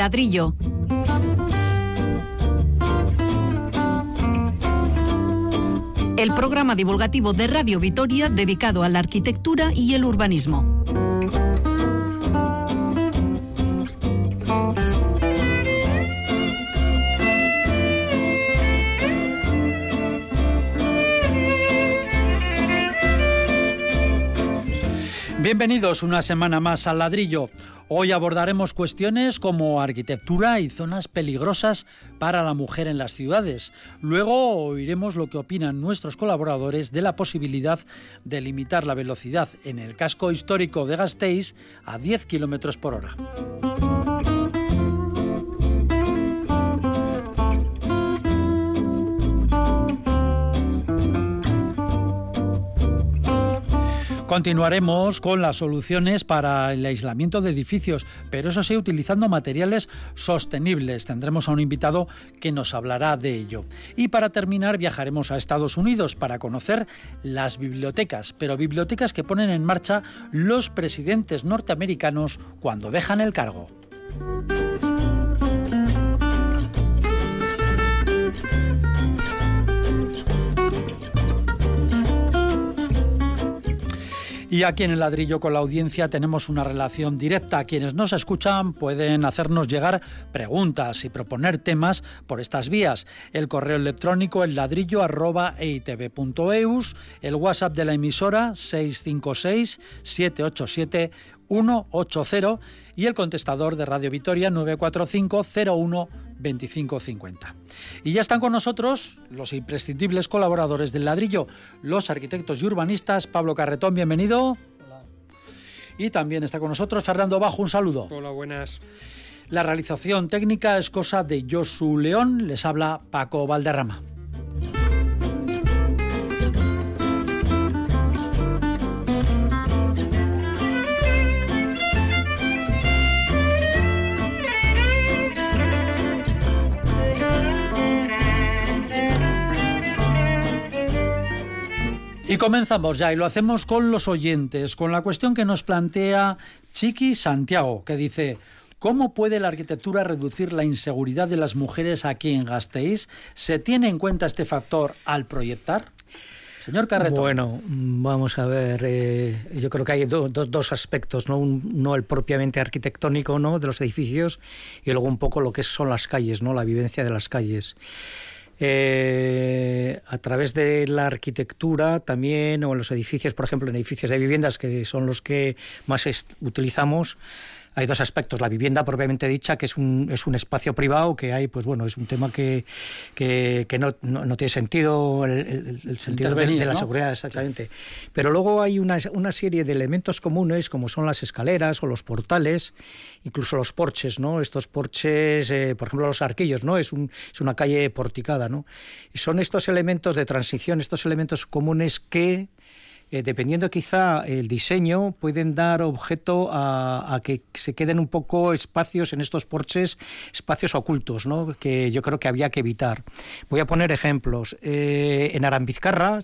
ladrillo. El programa divulgativo de Radio Vitoria dedicado a la arquitectura y el urbanismo. Bienvenidos una semana más al ladrillo. Hoy abordaremos cuestiones como arquitectura y zonas peligrosas para la mujer en las ciudades. Luego oiremos lo que opinan nuestros colaboradores de la posibilidad de limitar la velocidad en el casco histórico de Gasteiz a 10 km por hora. Continuaremos con las soluciones para el aislamiento de edificios, pero eso sí utilizando materiales sostenibles. Tendremos a un invitado que nos hablará de ello. Y para terminar viajaremos a Estados Unidos para conocer las bibliotecas, pero bibliotecas que ponen en marcha los presidentes norteamericanos cuando dejan el cargo. Y aquí en el ladrillo con la audiencia tenemos una relación directa. Quienes nos escuchan pueden hacernos llegar preguntas y proponer temas por estas vías. El correo electrónico el ladrillo arroba el WhatsApp de la emisora 656 787 180 y el contestador de Radio Vitoria 945 01 2550. Y ya están con nosotros los imprescindibles colaboradores del ladrillo, los arquitectos y urbanistas. Pablo Carretón, bienvenido. Hola. Y también está con nosotros Fernando Bajo, un saludo. Hola, buenas. La realización técnica es cosa de Josu León, les habla Paco Valderrama. Y comenzamos ya y lo hacemos con los oyentes, con la cuestión que nos plantea Chiqui Santiago, que dice, ¿Cómo puede la arquitectura reducir la inseguridad de las mujeres aquí en Gasteiz? ¿Se tiene en cuenta este factor al proyectar? Señor Carreto. Bueno, vamos a ver, eh, yo creo que hay dos aspectos, ¿no? uno el propiamente arquitectónico ¿no? de los edificios y luego un poco lo que son las calles, ¿no? la vivencia de las calles. Eh, a través de la arquitectura también, o en los edificios, por ejemplo, en edificios de viviendas, que son los que más utilizamos, hay dos aspectos. La vivienda propiamente dicha, que es un, es un espacio privado, que hay, pues bueno, es un tema que, que, no, no, tiene sentido, el, sentido de, la seguridad, exactamente. Pero luego hay una, una serie de elementos comunes, como son las escaleras o los portales, incluso los porches, ¿no? Estos porches, eh, por ejemplo, los arquillos, ¿no? Es, un, es una calle porticada, ¿no? Y son estos elementos de transición, estos elementos comunes que eh, dependiendo quizá el diseño, pueden dar objeto a, que se queden un poco espacios en estos porches, espacios ocultos, ¿no? que yo creo que había que evitar. Voy a poner ejemplos. Eh, en Arambizcarra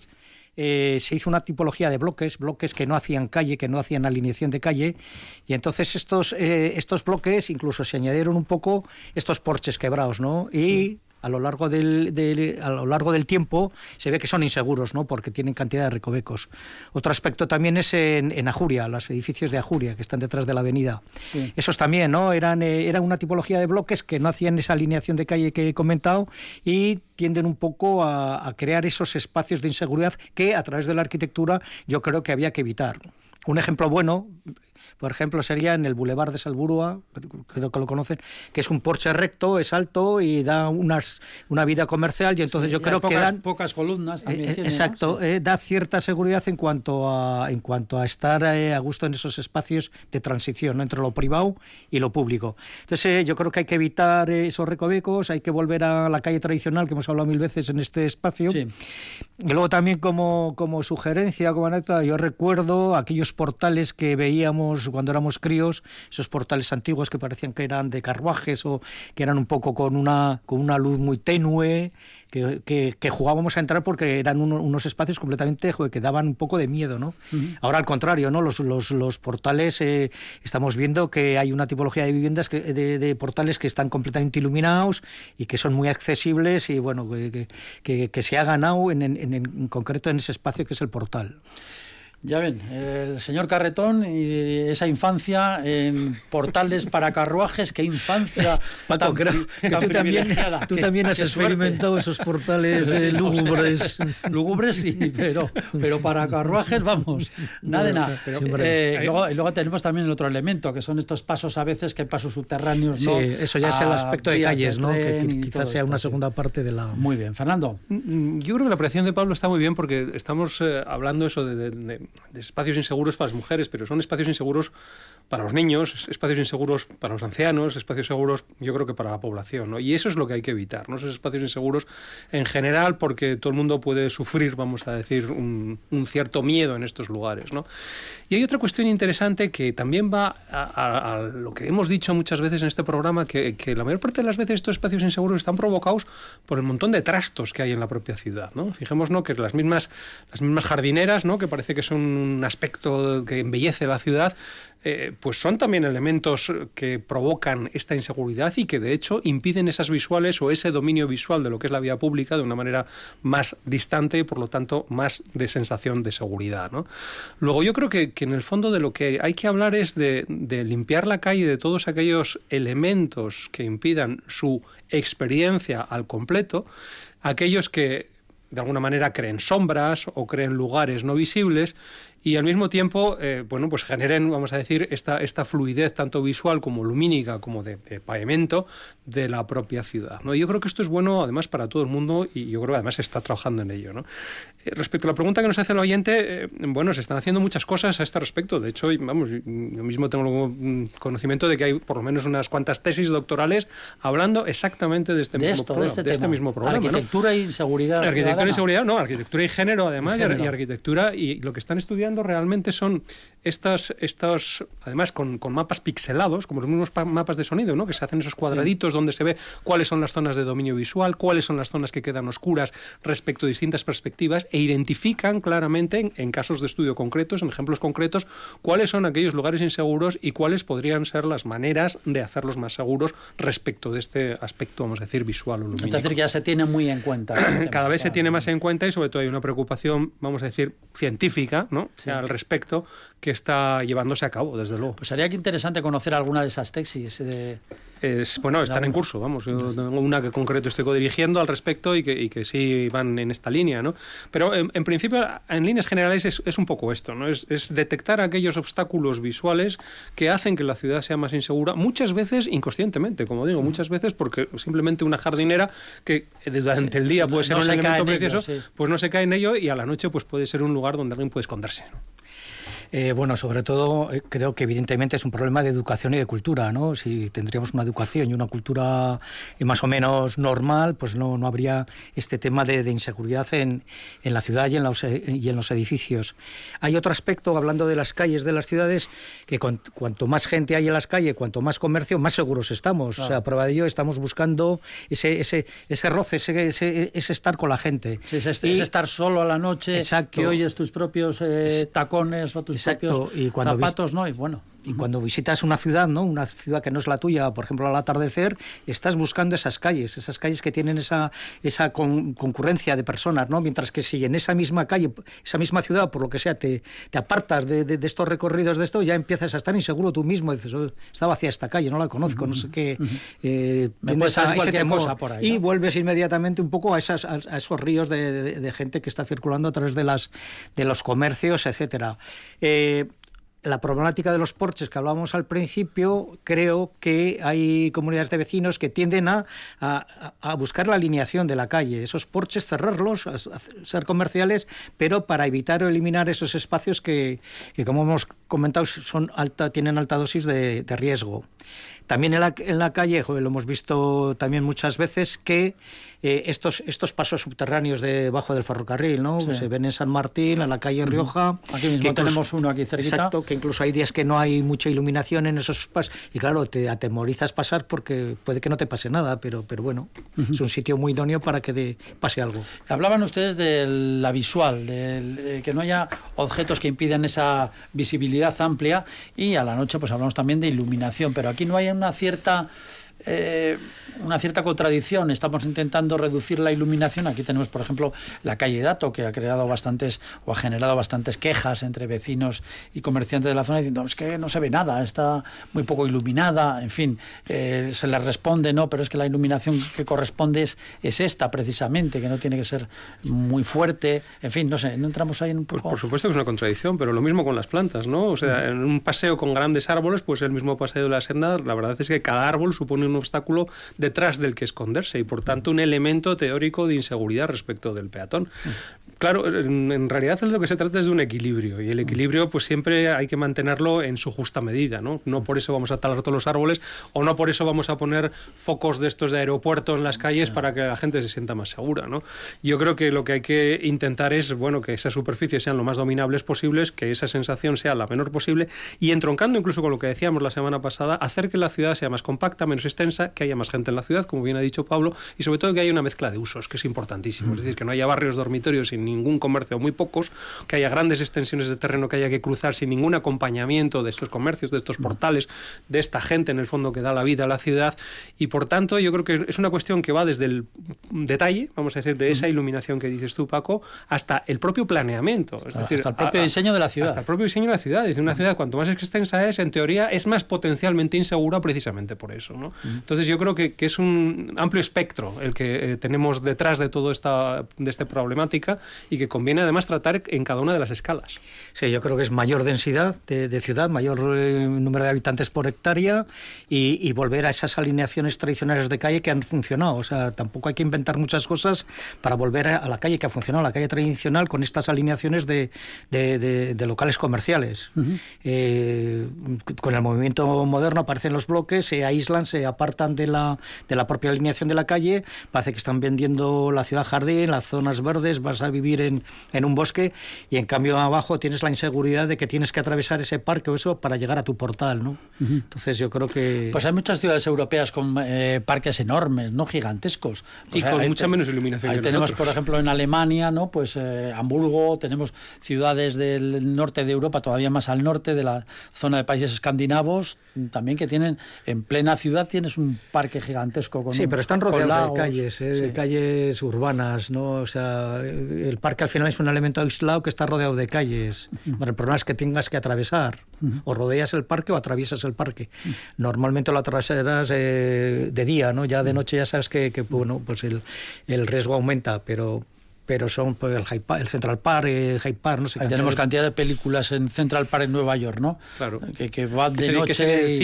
eh, se hizo una tipología de bloques, bloques que no hacían calle, que no hacían alineación de calle, y entonces estos, estos bloques incluso se añadieron un poco estos porches quebrados, ¿no? Y a lo largo del, a lo largo del tiempo se ve que son inseguros, ¿no? Porque tienen cantidad de recovecos. Otro aspecto también es en, en Ajuria, los edificios de Ajuria que están detrás de la avenida. Esos también, ¿no? Eran, eh, era una tipología de bloques que no hacían esa alineación de calle que he comentado y tienden un poco a, a crear esos espacios de inseguridad que a través de la arquitectura yo creo que había que evitar. Un ejemplo bueno, por ejemplo, sería en el Boulevard de Salburua, creo que lo conocen, que es un porche recto, es alto y da unas, una vida comercial y entonces yo creo que dan pocas columnas también. Eh, exacto, eh, da cierta seguridad en cuanto a en cuanto a estar eh, a gusto en esos espacios de transición entre lo privado y lo público. Entonces yo creo que hay que evitar esos recovecos, hay que volver a la calle tradicional que hemos hablado mil veces en este espacio. Y luego también como, como sugerencia, como anécdota, yo recuerdo aquellos portales que veíamos veíamos cuando éramos críos, esos portales antiguos que parecían que eran de carruajes o que eran un poco con una, con una luz muy tenue, que, jugábamos a entrar porque eran unos espacios completamente que daban un poco de miedo, ¿no? Ahora al contrario, ¿no? Los, los, portales, eh, estamos viendo que hay una tipología de viviendas, que, de, portales que están completamente iluminados y que son muy accesibles y bueno, que, que se ha ganado en, en, en concreto en ese espacio que es el portal. Ya ven, el señor Carretón y esa infancia en portales para carruajes, qué infancia Paco, creo que tú también, tú también has experimentado esos portales eh, lúgubres. lúgubres sí, pero, pero para carruajes, vamos, nada de nada. Eh, luego, y luego tenemos también el otro elemento, que son estos pasos a veces, que pasos subterráneos, ¿no? Sí, eso ya es el aspecto de calles, ¿no? Que, quizás sea una segunda parte de la... Muy bien, Fernando. Mm, mm, yo creo que la operación de Pablo está muy bien porque estamos eh, hablando eso de de espacios inseguros para las mujeres, pero son espacios inseguros para los niños, espacios inseguros para los ancianos, espacios seguros yo creo que para la población. ¿no? Y eso es lo que hay que evitar, ¿no? esos espacios inseguros en general, porque todo el mundo puede sufrir, vamos a decir, un, cierto miedo en estos lugares. ¿no? Y hay otra cuestión interesante que también va a, lo que hemos dicho muchas veces en este programa, que, la mayor parte de las veces estos espacios inseguros están provocados por el montón de trastos que hay en la propia ciudad. ¿no? Fijémonos que las mismas, las mismas jardineras, ¿no? que parece que son un aspecto que embellece la ciudad, eh, pues son también elementos que provocan esta inseguridad y que de hecho impiden esas visuales o ese dominio visual de lo que es la vía pública de una manera más distante y por lo tanto más de sensación de seguridad. Luego yo creo que, en el fondo de lo que hay que hablar es de limpiar la calle de todos aquellos elementos que impidan su experiencia al completo, aquellos que de alguna manera creen sombras o creen lugares no visibles y al mismo tiempo, eh, bueno, pues generen, vamos a decir, esta, esta fluidez tanto visual como lumínica, como de, pavimento de la propia ciudad. ¿no? Yo creo que esto es bueno además para todo el mundo y yo creo que además se está trabajando en ello. ¿no? Eh, respecto a la pregunta que nos hace el oyente, eh, bueno, se están haciendo muchas cosas a este respecto. De hecho, vamos, yo mismo tengo conocimiento de que hay por lo menos unas cuantas tesis doctorales hablando exactamente de este, mismo, problema, este, este mismo problema. Arquitectura y seguridad. Arquitectura y seguridad, no, arquitectura y género además, y arquitectura y lo que están estudiando realmente son estas, estas además con, mapas pixelados, como los mismos mapas de sonido, ¿no? que se hacen esos cuadraditos donde se ve cuáles son las zonas de dominio visual, cuáles son las zonas que quedan oscuras respecto a distintas perspectivas e identifican claramente en, casos de estudio concretos, en ejemplos concretos, cuáles son aquellos lugares inseguros y cuáles podrían ser las maneras de hacerlos más seguros respecto de este aspecto, vamos a decir, visual o lumínico. Es decir, que ya se tiene muy en cuenta. Cada vez se tiene más en cuenta y sobre todo hay una preocupación, vamos a decir, científica, ¿no? al respecto que está llevándose a cabo, desde luego. Pues sería que interesante conocer alguna de esas tesis. De, es, bueno, están en curso, vamos. Yo tengo una que concreto estoy dirigiendo al respecto y que, y que sí van en esta línea, ¿no? Pero en, principio, en líneas generales, es, es, un poco esto, ¿no? Es, es, detectar aquellos obstáculos visuales que hacen que la ciudad sea más insegura, muchas veces inconscientemente, como digo, muchas veces porque simplemente una jardinera que durante el día puede ser un elemento precioso, pues no se cae en ello y a la noche pues puede ser un lugar donde alguien puede esconderse. Eh, bueno, sobre todo eh, creo que evidentemente es un problema de educación y de cultura, ¿no? Si tendríamos una educación y una cultura eh, más o menos normal, pues no, no habría este tema de, inseguridad en, en, la ciudad y en, los, y en los edificios. Hay otro aspecto, hablando de las calles de las ciudades, que cuanto más gente hay en las calles, cuanto más comercio, más seguros estamos. O sea, prueba de ello, estamos buscando ese, ese, ese roce, ese, ese, estar con la gente. ese, estar solo a la noche, exacto. que oyes tus propios tacones o tus Exacto. y cuando zapatos, ¿no? Y bueno. Y cuando visitas una ciudad, ¿no? Una ciudad que no es la tuya, por ejemplo, al atardecer, estás buscando esas calles, esas calles que tienen esa, esa concurrencia de personas, ¿no? Mientras que si en esa misma calle, esa misma ciudad, por lo que sea, te, te apartas de, de, estos recorridos de esto, ya empiezas a estar inseguro tú mismo. Dices, oh, estaba hacia esta calle, no la conozco, no sé qué. Eh, ese por ahí, Y vuelves inmediatamente un poco a, esas, a, esos ríos de, de, gente que está circulando a través de, las, de los comercios, etcétera. Eh, la problemática de los porches que hablábamos al principio, creo que hay comunidades de vecinos que tienden a, a, buscar la alineación de la calle, esos porches cerrarlos, ser comerciales, pero para evitar o eliminar esos espacios que, que como hemos comentado, son alta, tienen alta dosis de, de riesgo. También en la, en la calle, lo hemos visto también muchas veces, que eh, estos, estos pasos subterráneos debajo del ferrocarril, ¿no? Se ven en San Martín, en la calle Rioja. Aquí mismo tenemos uno aquí cerquita. Exacto, que incluso hay días que no hay mucha iluminación en esos espacios y claro, te atemorizas pasar porque puede que no te pase nada, pero, pero bueno, es un sitio muy idóneo para que pase algo. Hablaban ustedes de la visual, de que no haya objetos que impiden esa visibilidad amplia y a la noche pues hablamos también de iluminación, pero aquí no hay una cierta eh, una cierta contradicción. Estamos intentando reducir la iluminación. Aquí tenemos, por ejemplo, la calle Dato, que ha creado bastantes o ha generado bastantes quejas entre vecinos y comerciantes de la zona diciendo es que no se ve nada, está muy poco iluminada. En fin, eh, se les responde, no, pero es que la iluminación que corresponde es, es, esta precisamente, que no tiene que ser muy fuerte. En fin, no sé, no entramos ahí en un pues por supuesto que es una contradicción, pero lo mismo con las plantas, ¿no? O sea, en un paseo con grandes árboles, pues el mismo paseo de la senda, la verdad es que cada árbol supone un obstáculo detrás del que esconderse y por tanto un elemento teórico de inseguridad respecto del peatón. Claro, en, realidad lo que se trata es de un equilibrio y el equilibrio pues siempre hay que mantenerlo en su justa medida, ¿no? No por eso vamos a talar todos los árboles o no por eso vamos a poner focos de estos de aeropuerto en las calles para que la gente se sienta más segura, ¿no? Yo creo que lo que hay que intentar es, bueno, que esas superficies sean lo más dominables posibles, que esa sensación sea la menor posible y entroncando incluso con lo que decíamos la semana pasada, hacer que la ciudad sea más compacta, menos extensa, que haya más gente en la ciudad, como bien ha dicho Pablo, y sobre todo que haya una mezcla de usos, que es importantísimo, es decir, que no haya barrios dormitorios sin ningún comercio, muy pocos, que haya grandes extensiones de terreno que haya que cruzar sin ningún acompañamiento de estos comercios, de estos portales, de esta gente en el fondo que da la vida a la ciudad, y por tanto yo creo que es una cuestión que va desde el detalle, vamos a decir, de esa iluminación que dices tú, Paco, hasta el propio planeamiento, es decir, hasta el propio diseño de la ciudad. Hasta el propio diseño de la ciudad. Es una ciudad cuanto más extensa es, en teoría, es más potencialmente insegura precisamente por eso. ¿no? Entonces yo creo que, que, es un amplio espectro el que eh, tenemos detrás de toda esta, de esta problemática y que conviene además tratar en cada una de las escalas. Sí, yo creo que es mayor densidad de, ciudad, mayor eh, número de habitantes por hectárea y, volver a esas alineaciones tradicionales de calle que han funcionado. O sea, tampoco hay que inventar muchas cosas para volver a, la calle que ha funcionado, la calle tradicional con estas alineaciones de, de, locales comerciales. Eh, con el movimiento moderno aparecen los bloques, se aíslan, se apartan de la, de la propia alineación de la calle, parece que están vendiendo la ciudad jardín, las zonas verdes, vas a vivir en, en un bosque y en cambio abajo tienes la inseguridad de que tienes que atravesar ese parque o eso para llegar a tu portal, ¿no? Entonces yo creo que... Pues hay muchas ciudades europeas con eh, parques enormes, ¿no? Gigantescos. y con mucha menos iluminación. Ahí tenemos, por ejemplo, en Alemania, ¿no? Pues eh, Hamburgo, tenemos ciudades del norte de Europa, todavía más al norte, de la zona de países escandinavos, también que tienen, en plena ciudad tienes un parque gigantesco con Sí, pero están rodeados de calles, ¿eh? de calles urbanas, ¿no? O sea, el parque al final es un elemento aislado que está rodeado de calles. el problema es que tengas que atravesar. O rodeas el parque o atraviesas el parque. Normalmente lo atravesarás eh, de día, ¿no? Ya de noche ya sabes que, que bueno, pues el, el riesgo aumenta, pero pero son pues, el, el Central Park, el Hyde Park, no sé. Ahí tenemos cantidad de películas en Central Park en Nueva York, ¿no? Claro. Que, que va de noche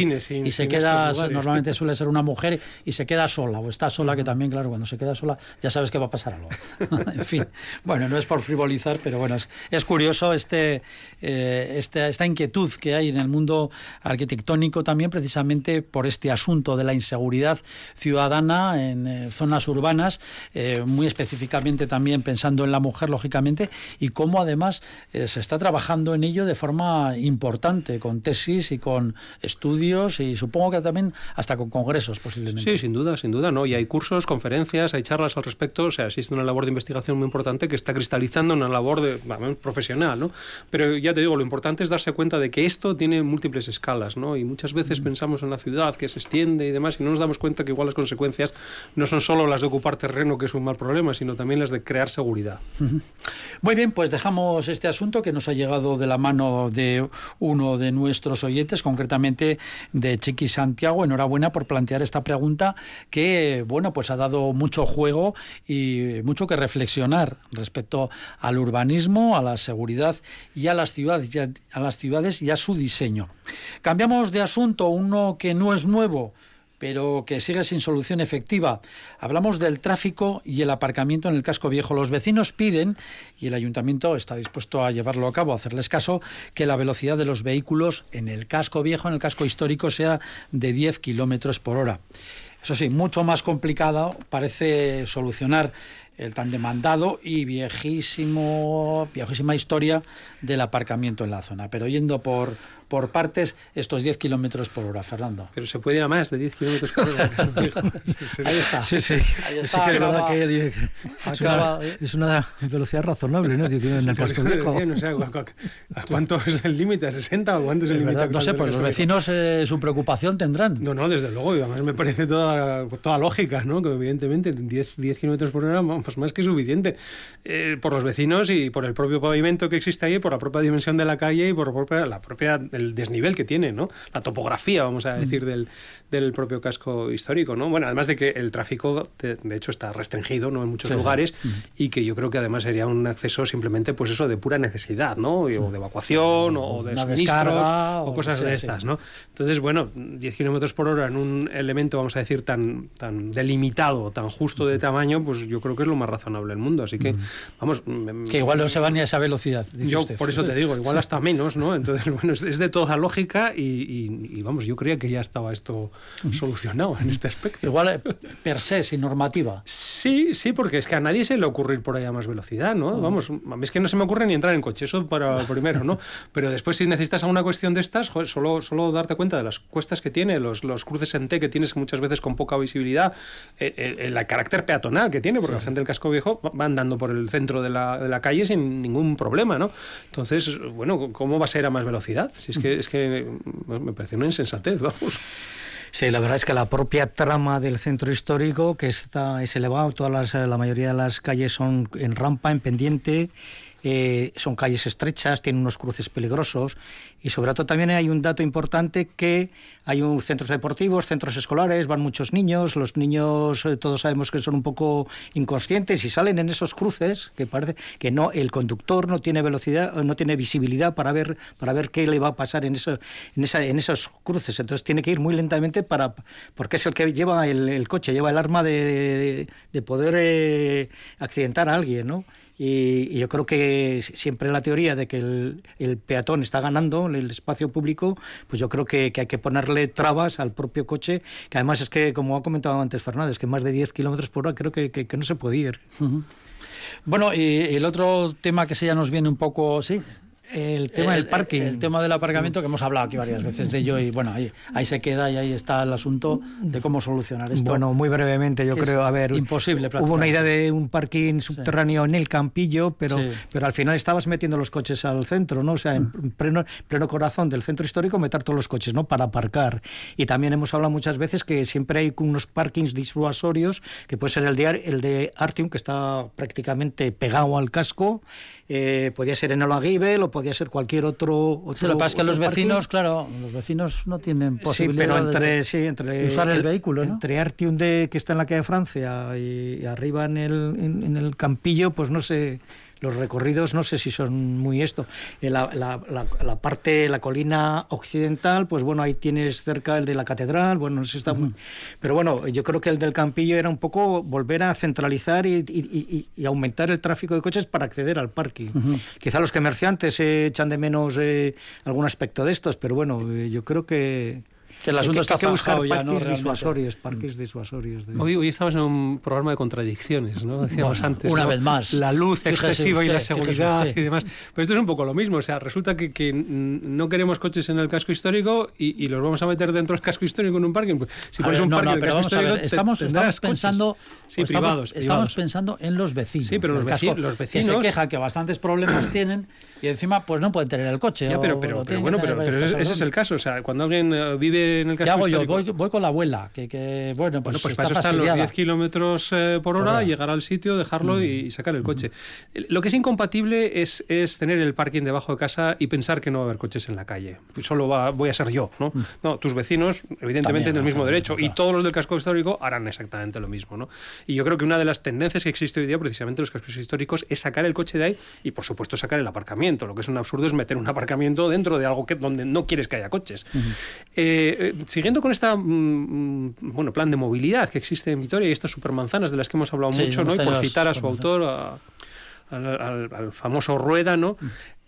y, se queda, normalmente suele ser una mujer y se queda sola, o está sola, que también, claro, cuando se queda sola ya sabes que va a pasar algo. en fin, bueno, no es por frivolizar, pero bueno, es, curioso este, eh, este, esta inquietud que hay en el mundo arquitectónico también precisamente por este asunto de la inseguridad ciudadana en eh, zonas urbanas, eh, muy específicamente también pensando en la mujer, lógicamente, y cómo además eh, se está trabajando en ello de forma importante, con tesis y con estudios y supongo que también hasta con congresos posiblemente. Sí, sin duda, sin duda, ¿no? Y hay cursos, conferencias, hay charlas al respecto, o sea, existe una labor de investigación muy importante que está cristalizando una labor de, profesional, ¿no? Pero ya te digo, lo importante es darse cuenta de que esto tiene múltiples escalas, ¿no? Y muchas veces mm. pensamos en la ciudad que se extiende y demás y no nos damos cuenta que igual las consecuencias no son solo las de ocupar terreno, que es un mal problema, sino también las de crear Muy bien, pues dejamos este asunto que nos ha llegado de la mano de uno de nuestros oyentes, concretamente de Chiqui Santiago. Enhorabuena por plantear esta pregunta que, bueno, pues ha dado mucho juego y mucho que reflexionar respecto al urbanismo, a la seguridad y a las ciudades, a las ciudades y a su diseño. Cambiamos de asunto, uno que no es nuevo pero que sigue sin solución efectiva. Hablamos del tráfico y el aparcamiento en el casco viejo. Los vecinos piden, y el ayuntamiento está dispuesto a llevarlo a cabo, a hacerles caso, que la velocidad de los vehículos en el casco viejo, en el casco histórico, sea de 10 kilómetros por hora. Eso sí, mucho más complicado parece solucionar el tan demandado y viejísimo, viejísima historia del aparcamiento en la zona. Pero yendo por, por partes estos 10 kilómetros por hora, Fernando. Pero se puede ir a más de 10 kilómetros por hora. Ahí está. Sí, sí. Ahí Es está, que es verdad que es, acaba- una, es una velocidad razonable, ¿no? En el casco viejo. no sé, ¿a cu- ¿a cuánto es el límite? ¿A 60 o cuánto es el límite? no sé, pues los vecinos eh, su preocupación tendrán. No, no, desde luego, y además me parece toda, toda lógica, ¿no? Que evidentemente 10, 10 kilómetros por hora, pues más que suficiente. Eh, por los vecinos y por el propio pavimento que existe ahí, por la propia dimensión de la calle y por la propia, la propia el desnivel que tiene, ¿no? La topografía, vamos a decir, del, del propio casco histórico, ¿no? Bueno, además de que el tráfico, de, de hecho, está restringido, ¿no? En muchos Sí. lugares y que yo creo que además sería un acceso simplemente, pues eso, de pura necesidad, ¿no? O de evacuación o, de Una suministros descarga, o o cosas de estas, ¿no? Entonces, bueno, 10 kilómetros por hora en un elemento, vamos a decir, tan, tan delimitado, tan justo de tamaño, pues yo creo que es lo más razonable del mundo. Así que, vamos. mm, Que igual no se van ni a esa velocidad. dice Yo usted. por eso te digo, igual hasta menos, ¿no? Entonces, bueno, es de toda lógica y, y- y, vamos, yo creía que ya estaba esto solucionado en este aspecto. Igual eh, per se, sin normativa. Sí, sí, porque es que a nadie se le ocurre ir por ahí a más velocidad, ¿no? Vamos, a mí es que no se me ocurre ni entrar en coche, eso para primero, ¿no? Pero después si necesitas alguna cuestión de estas, joder, solo, solo darte cuenta de las cuestas que tiene, los, los cruces en T que tienes muchas veces con poca visibilidad, eh, eh, el carácter peatonal que tiene, porque la gente del casco viejo va- va andando por el centro de la, de la calle sin ningún problema, ¿no? Entonces, bueno, ¿cómo vas a ir a más velocidad? Si es que, es que me parece una insensatez, vamos. Sí, la verdad es que la propia trama del centro histórico, que está, es elevado, todas las, la mayoría de las calles son en rampa, en pendiente, eh, son calles estrechas, tienen unos cruces peligrosos y sobre todo también hay un dato importante que hay un centros deportivos, centros escolares, van muchos niños, los niños eh, todos sabemos que son un poco inconscientes y salen en esos cruces que parece que no el conductor no tiene velocidad, no tiene visibilidad para ver para ver qué le va a pasar en eso en esos cruces, entonces tiene que ir muy lentamente para porque es el que lleva el, coche, lleva el arma de, de- de poder eh, accidentar a alguien, ¿no? Y, y yo creo que siempre la teoría de que el, peatón está ganando el espacio público, pues yo creo que, hay que ponerle trabas al propio coche, que además es que, como ha comentado antes Fernández, que más de 10 kilómetros por hora creo que- que no se puede ir. Bueno, y el otro tema que se ya nos viene un poco, sí. El tema del parking. El, tema del aparcamiento, que hemos hablado aquí varias veces de ello, y bueno, ahí, ahí se queda y ahí está el asunto de cómo solucionar esto. Bueno, muy brevemente, yo creo, a ver, imposible hubo una idea de un parking subterráneo en el Campillo, pero, Sí. pero al final estabas metiendo los coches al centro, ¿no? O sea, en Mm. pleno, pleno corazón del centro histórico, meter todos los coches, ¿no? Para aparcar. Y también hemos hablado muchas veces que siempre hay unos parkings disuasorios, que puede ser el de, el de Artium, que está prácticamente pegado al casco, eh, podía ser en Olaguibel o podía ser cualquier otro. otro Sí, lo que pasa es que los vecinos, claro, los vecinos no tienen Sí, posibilidad pero de- entre, sí, entre de usar el, vehículo, ¿no? Entre Artium de, que está en la calle Francia y, y arriba en el, en, en el Campillo, pues no sé, los recorridos no sé si son muy esto. Eh, La, la, la, la parte, la colina occidental, pues bueno, ahí tienes cerca el de la catedral, bueno, no sé si está muy... Pero bueno, yo creo que el del Campillo era un poco volver a centralizar y, y- y- y aumentar el tráfico de coches para acceder al parking. Quizá los comerciantes eh, echan de menos eh, algún aspecto de estos, pero bueno, eh, yo creo que... Que el asunto hay está hay que buscar zanjado ya, ¿no? parques disuasorios, parques disuasorios. de- Hoy, hoy estamos en un programa de contradicciones, ¿no? Decíamos Bueno, antes. una ¿no? vez más. La luz Fíjese excesiva y la usted, seguridad usted. y demás. Pero esto es un poco lo mismo. O sea, resulta que, que no queremos coches en el casco histórico y, y los vamos a meter dentro del casco histórico en un parking. Pues, si pones un no, no, en el casco a ver, histórico, te- estamos, estamos pensando, Sí, estamos, privados, estamos privados. pensando en los vecinos. Sí, pero los del veci- casco, los que se vecinos- quejan que bastantes problemas tienen y encima pues no pueden tener el coche. Ya, pero, o pero, pero que bueno, pero, ese, es el caso. O sea, cuando alguien eh, vive en el ¿Qué casco hago yo? histórico... Voy, voy con la abuela, que, que bueno, pues, Bueno, pues para eso están los fastidiada. 10 kilómetros eh, por hora, Por hora. llegar al sitio, dejarlo y sacar el coche. Lo que es incompatible es, es tener el parking debajo de casa y pensar que no va a haber coches en la calle. Solo va- voy a ser yo, ¿no? No, tus vecinos, evidentemente, tienen el mismo derecho y todos los del casco histórico harán exactamente lo mismo, ¿no? Y yo creo que una de las tendencias que existe hoy día, precisamente en los cascos históricos, es sacar el coche de ahí y, por supuesto, sacar el aparcamiento. Lo que es un absurdo es meter un aparcamiento dentro de algo que, donde no quieres que haya coches. Eh, eh, siguiendo con esta mm, mm, bueno, plan de movilidad que existe en Vitoria y estas supermanzanas de las que hemos hablado Sí, mucho, ¿no? y por citar a su autor, a- al, al- al famoso Rueda, ¿no?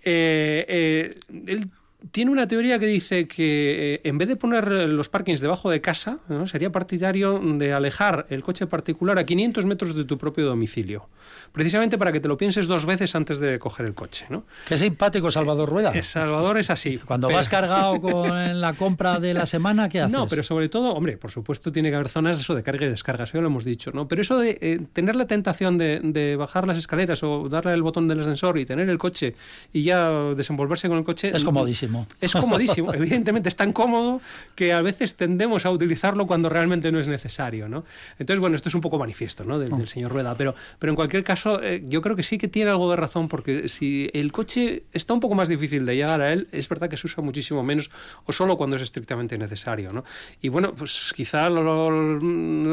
Eh, eh, él tiene una teoría que dice que eh, en vez de poner los parkings debajo de casa, sería partidario de alejar el coche particular a 500 metros de tu propio domicilio, precisamente para que te lo pienses dos veces antes de coger el coche. ¿no? Qué simpático Salvador Rueda. Eh, Salvador es así. Cuando vas cargado con la compra de la semana, ¿qué haces? No, pero sobre todo, hombre, por supuesto tiene que haber zonas de eso de carga y descarga, eso ya lo hemos dicho, ¿no? Pero eso de eh, tener la tentación de, de, bajar las escaleras o darle el botón del ascensor y tener el coche y ya desenvolverse con el coche... Es comodísimo. Es comodísimo, evidentemente es tan cómodo que a veces tendemos a utilizarlo cuando realmente no es necesario, ¿no? Entonces, bueno, esto es un poco manifiesto, ¿no? Del, del señor Rueda, pero, pero en cualquier caso, eh, yo creo que sí que tiene algo de razón porque si el coche está un poco más difícil de llegar a él, es verdad que se usa muchísimo menos o solo cuando es estrictamente necesario, ¿no? Y bueno, pues quizá a lo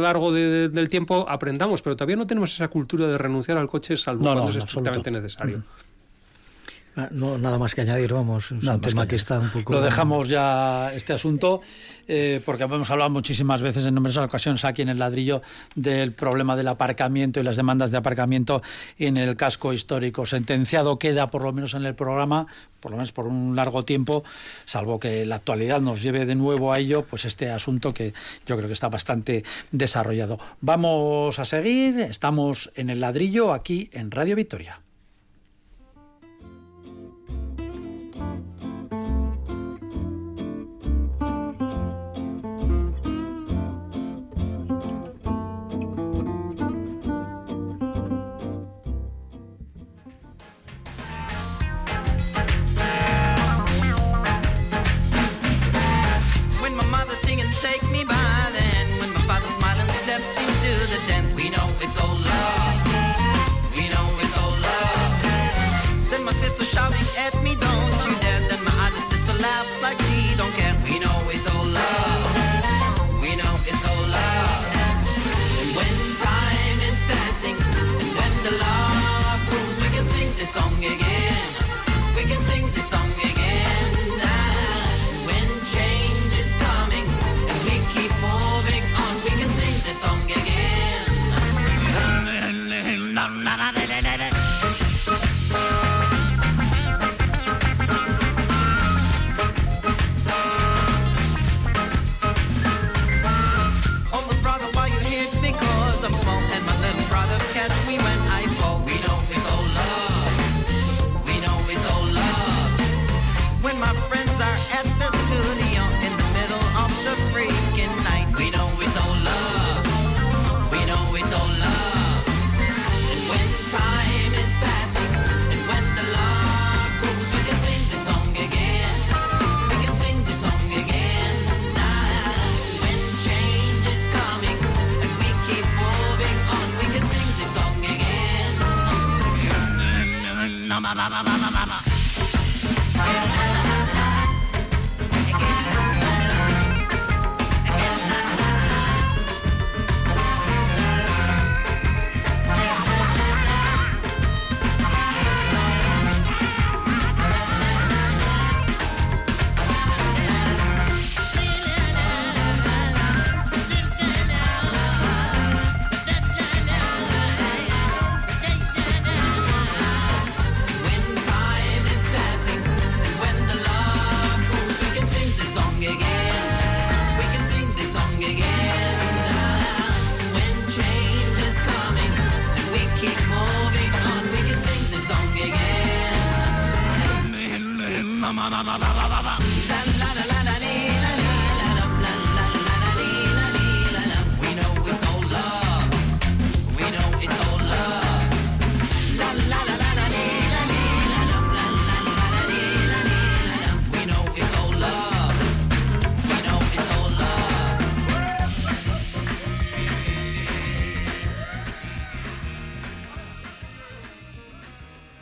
largo de, de, del tiempo aprendamos, pero todavía no tenemos esa cultura de renunciar al coche salvo No, cuando no, es en estrictamente absoluto. necesario. No, nada más que añadir, vamos. Es Nada un tema que que está un poco. Lo dejamos ya este asunto, eh, porque hemos hablado muchísimas veces en numerosas ocasiones aquí en el ladrillo del problema del aparcamiento y las demandas de aparcamiento en el casco histórico. Sentenciado queda, por lo menos en el programa, por lo menos por un largo tiempo, salvo que la actualidad nos lleve de nuevo a ello, pues este asunto que yo creo que está bastante desarrollado. Vamos a seguir, estamos en el ladrillo aquí en Radio Victoria.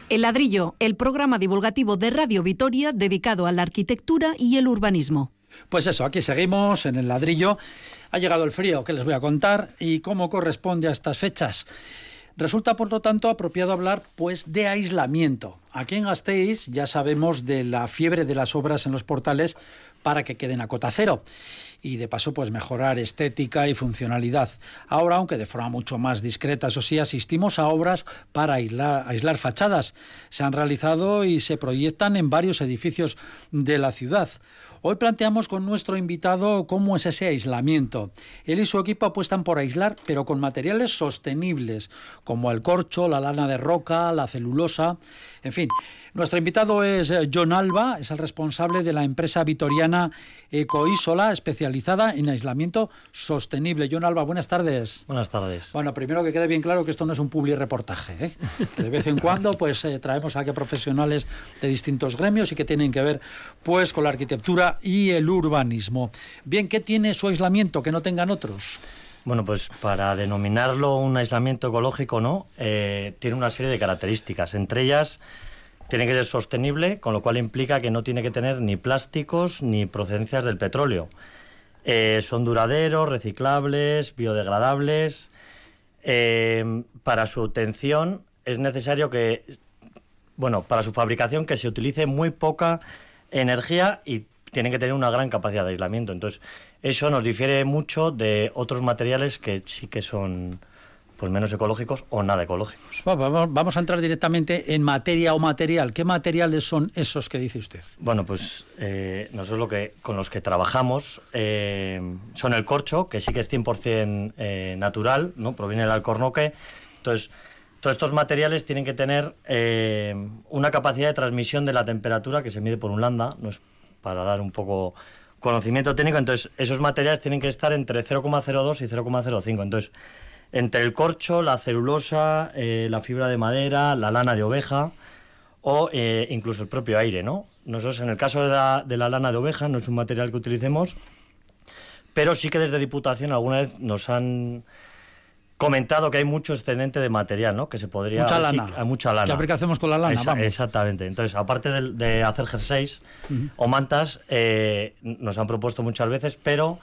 El ladrillo, el programa divulgativo de Radio Vitoria dedicado a la arquitectura y el urbanismo. Pues eso, aquí seguimos en el ladrillo. Ha llegado el frío, que les voy a contar, y cómo corresponde a estas fechas. Resulta, por lo tanto, apropiado hablar pues de aislamiento. Aquí en Gasteiz ya sabemos de la fiebre de las obras en los portales para que queden a cota cero y de paso pues mejorar estética y funcionalidad. Ahora, aunque de forma mucho más discreta, eso sí, asistimos a obras para aislar, aislar fachadas. Se han realizado y se proyectan en varios edificios de la ciudad. Hoy planteamos con nuestro invitado cómo es ese aislamiento. Él y su equipo apuestan por aislar, pero con materiales sostenibles, como el corcho, la lana de roca, la celulosa, en fin. Nuestro invitado es eh, John Alba, es el responsable de la empresa vitoriana Ecoísola, especializada en aislamiento sostenible. John Alba, buenas tardes. Buenas tardes. Bueno, primero que quede bien claro que esto no es un publi reportaje. ¿eh? De vez en cuando pues eh, traemos aquí a profesionales de distintos gremios y que tienen que ver pues con la arquitectura y el urbanismo. Bien, ¿qué tiene su aislamiento que no tengan otros? Bueno, pues para denominarlo un aislamiento ecológico, ¿no? Eh, tiene una serie de características. Entre ellas, tiene que ser sostenible, con lo cual implica que no tiene que tener ni plásticos ni procedencias del petróleo. Eh, son duraderos, reciclables, biodegradables. Eh, para su obtención es necesario que, bueno, para su fabricación que se utilice muy poca energía y tienen que tener una gran capacidad de aislamiento. Entonces, eso nos difiere mucho de otros materiales que sí que son pues menos ecológicos o nada ecológicos. Vamos a entrar directamente en materia o material. ¿Qué materiales son esos que dice usted? Bueno, pues eh, nosotros lo que, con los que trabajamos eh, son el corcho, que sí que es 100% eh, natural, ¿no? proviene del alcornoque. Entonces, todos estos materiales tienen que tener eh, una capacidad de transmisión de la temperatura que se mide por un lambda, no es para dar un poco conocimiento técnico. Entonces, esos materiales tienen que estar entre 0,02 y 0,05. Entonces, entre el corcho, la celulosa, eh, la fibra de madera, la lana de oveja o eh, incluso el propio aire, ¿no? Nosotros, en el caso de la, de la lana de oveja, no es un material que utilicemos, pero sí que desde Diputación alguna vez nos han comentado que hay mucho excedente de material, ¿no? Que se podría... Mucha sí, lana. hay mucha lana. ¿Qué aplicación con la lana? Esa- Vamos. Exactamente. Entonces, aparte de, de hacer jerseys o mantas, eh, nos han propuesto muchas veces, pero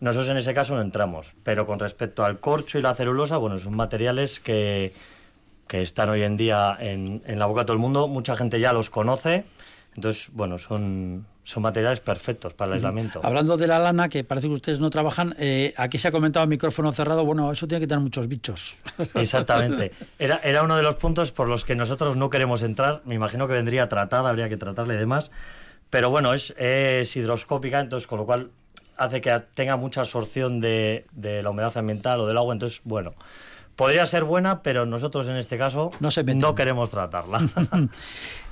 nosotros en ese caso no entramos. Pero con respecto al corcho y la celulosa, bueno, son materiales que, que están hoy en día en, en la boca de todo el mundo. Mucha gente ya los conoce. Entonces, bueno, son, son materiales perfectos para el aislamiento. Hablando de la lana, que parece que ustedes no trabajan, eh, aquí se ha comentado a micrófono cerrado, bueno, eso tiene que tener muchos bichos. Exactamente. Era, era uno de los puntos por los que nosotros no queremos entrar. Me imagino que vendría tratada, habría que tratarla y demás. Pero bueno, es, es hidroscópica, entonces con lo cual hace que tenga mucha absorción de, de la humedad ambiental o del agua. Entonces, bueno, podría ser buena, pero nosotros en este caso No se meten. no queremos tratarla.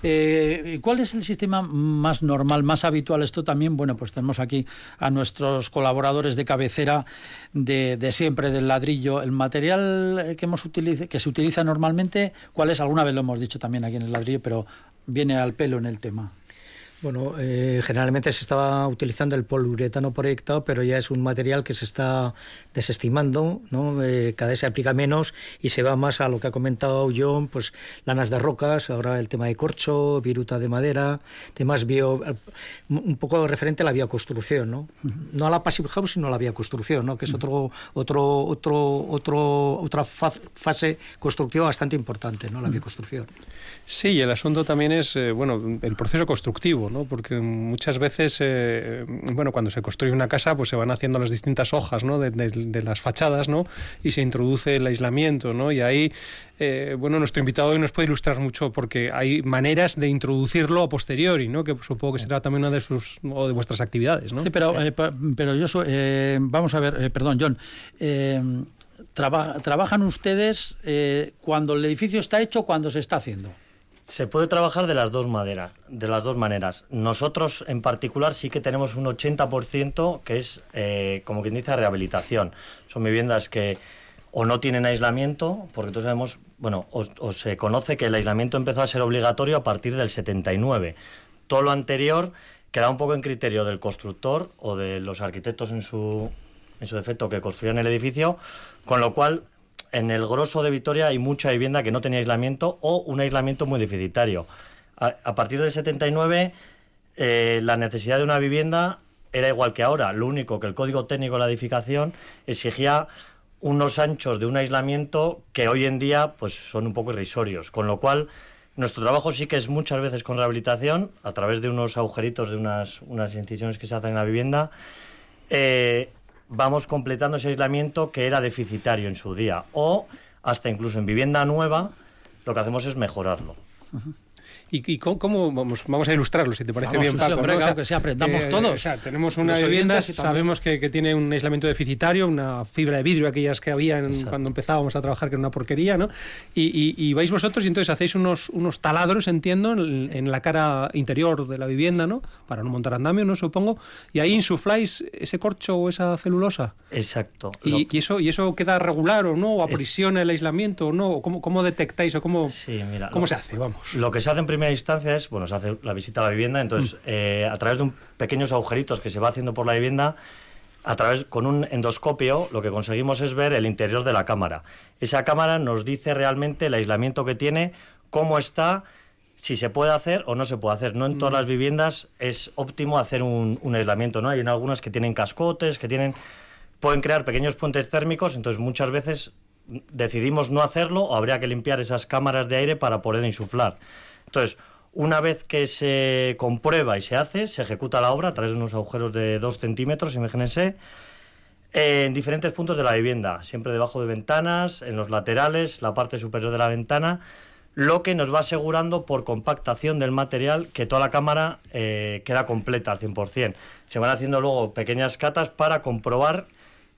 Eh, ¿Cuál es el sistema más normal, más habitual? Esto también, bueno, pues tenemos aquí a nuestros colaboradores de cabecera de, de siempre, del ladrillo. El material que, hemos utiliza, que se utiliza normalmente, ¿cuál es? Alguna vez lo hemos dicho también aquí en el ladrillo, pero viene al pelo en el tema. Bueno, eh, generalmente se estaba utilizando el poliuretano proyectado, pero ya es un material que se está desestimando, ¿no? Eh, cada vez se aplica menos y se va más a lo que ha comentado John, pues lanas de rocas, ahora el tema de corcho, viruta de madera, temas bio, un poco referente a la bioconstrucción, ¿no? No a la passive house, sino a la bioconstrucción, ¿no? Que es otro, otro, otro, otro, otra fa- fase constructiva bastante importante, ¿no? La bioconstrucción. Sí, el asunto también es, eh, bueno, el proceso constructivo, ¿no? Porque muchas veces, eh, bueno, cuando se construye una casa, pues se van haciendo las distintas hojas, ¿no? De, de- de las fachadas, ¿no? Y se introduce el aislamiento, ¿no? Y ahí, eh, bueno, nuestro invitado hoy nos puede ilustrar mucho porque hay maneras de introducirlo a posteriori, ¿no? Que supongo que será también una de sus o de vuestras actividades, ¿no? Sí, pero, eh, pa- pero yo soy- vamos a ver, perdón, John. traba- ¿Trabajan ustedes eh, cuando el edificio está hecho o cuando se está haciendo? Se puede trabajar de las dos maneras, de las dos maneras. Nosotros en particular sí que tenemos un 80% que es, eh, como quien dice, rehabilitación. Son viviendas que o no tienen aislamiento, porque todos sabemos, bueno, o, o se conoce que el aislamiento empezó a ser obligatorio a partir del 79. Todo lo anterior queda un poco en criterio del constructor o de los arquitectos en su, en su defecto que construían el edificio, con lo cual en el grosso de Vitoria hay mucha vivienda que no tenía aislamiento o un aislamiento muy deficitario. A, a partir del 79, eh, la necesidad de una vivienda era igual que ahora. Lo único que el Código Técnico de la Edificación exigía unos anchos de un aislamiento que hoy en día pues, son un poco irrisorios. Con lo cual, Nuestro trabajo sí que es muchas veces con rehabilitación, a través de unos agujeritos, de unas, unas incisiones que se hacen en la vivienda. eh, vamos completando ese aislamiento que era deficitario en su día. O hasta incluso en vivienda nueva, lo que hacemos es mejorarlo. ¿Y, y cómo, vamos, vamos a ilustrarlo, si te parece Vamos, bien, Paco? hombre, ¿no? claro que sí, aprendamos eh, todos. o sea, tenemos una vivienda, sabemos que, que tiene un aislamiento deficitario, una fibra de vidrio, aquellas que había en- cuando empezábamos a trabajar, que era una porquería, ¿no? Y, y- y vais vosotros y entonces hacéis unos, unos taladros, entiendo, en, en la cara interior de la vivienda, ¿no? Para no montar andamio, ¿no? Supongo. Y ahí insufláis ese corcho o esa celulosa. Exacto. ¿Y, y eso, ¿Y eso queda regular o no? ¿O aprisiona el aislamiento o no? ¿O ¿Cómo, cómo detectáis o cómo, Sí, mira, cómo se hace? Vamos. Lo que se hace en primera instancia es, bueno, se hace la visita a la vivienda, entonces eh, a través de un, pequeños agujeritos que se va haciendo por la vivienda, a través con un endoscopio, lo que conseguimos es ver el interior de la cámara. Esa cámara nos dice realmente el aislamiento que tiene, cómo está, si se puede hacer o no se puede hacer. No en todas las viviendas es óptimo hacer un, un aislamiento, ¿no? Hay en algunas que tienen cascotes, que tienen pueden crear pequeños puentes térmicos, entonces muchas veces decidimos no hacerlo o habría que limpiar esas cámaras de aire para poder insuflar. Entonces, una vez que se comprueba y se hace, se ejecuta la obra a través de unos agujeros de 2 centímetros, imagínense, en diferentes puntos de la vivienda, siempre debajo de ventanas, en los laterales, la parte superior de la ventana, lo que nos va asegurando por compactación del material que toda la cámara eh, queda completa al 100%. Se van haciendo luego pequeñas catas para comprobar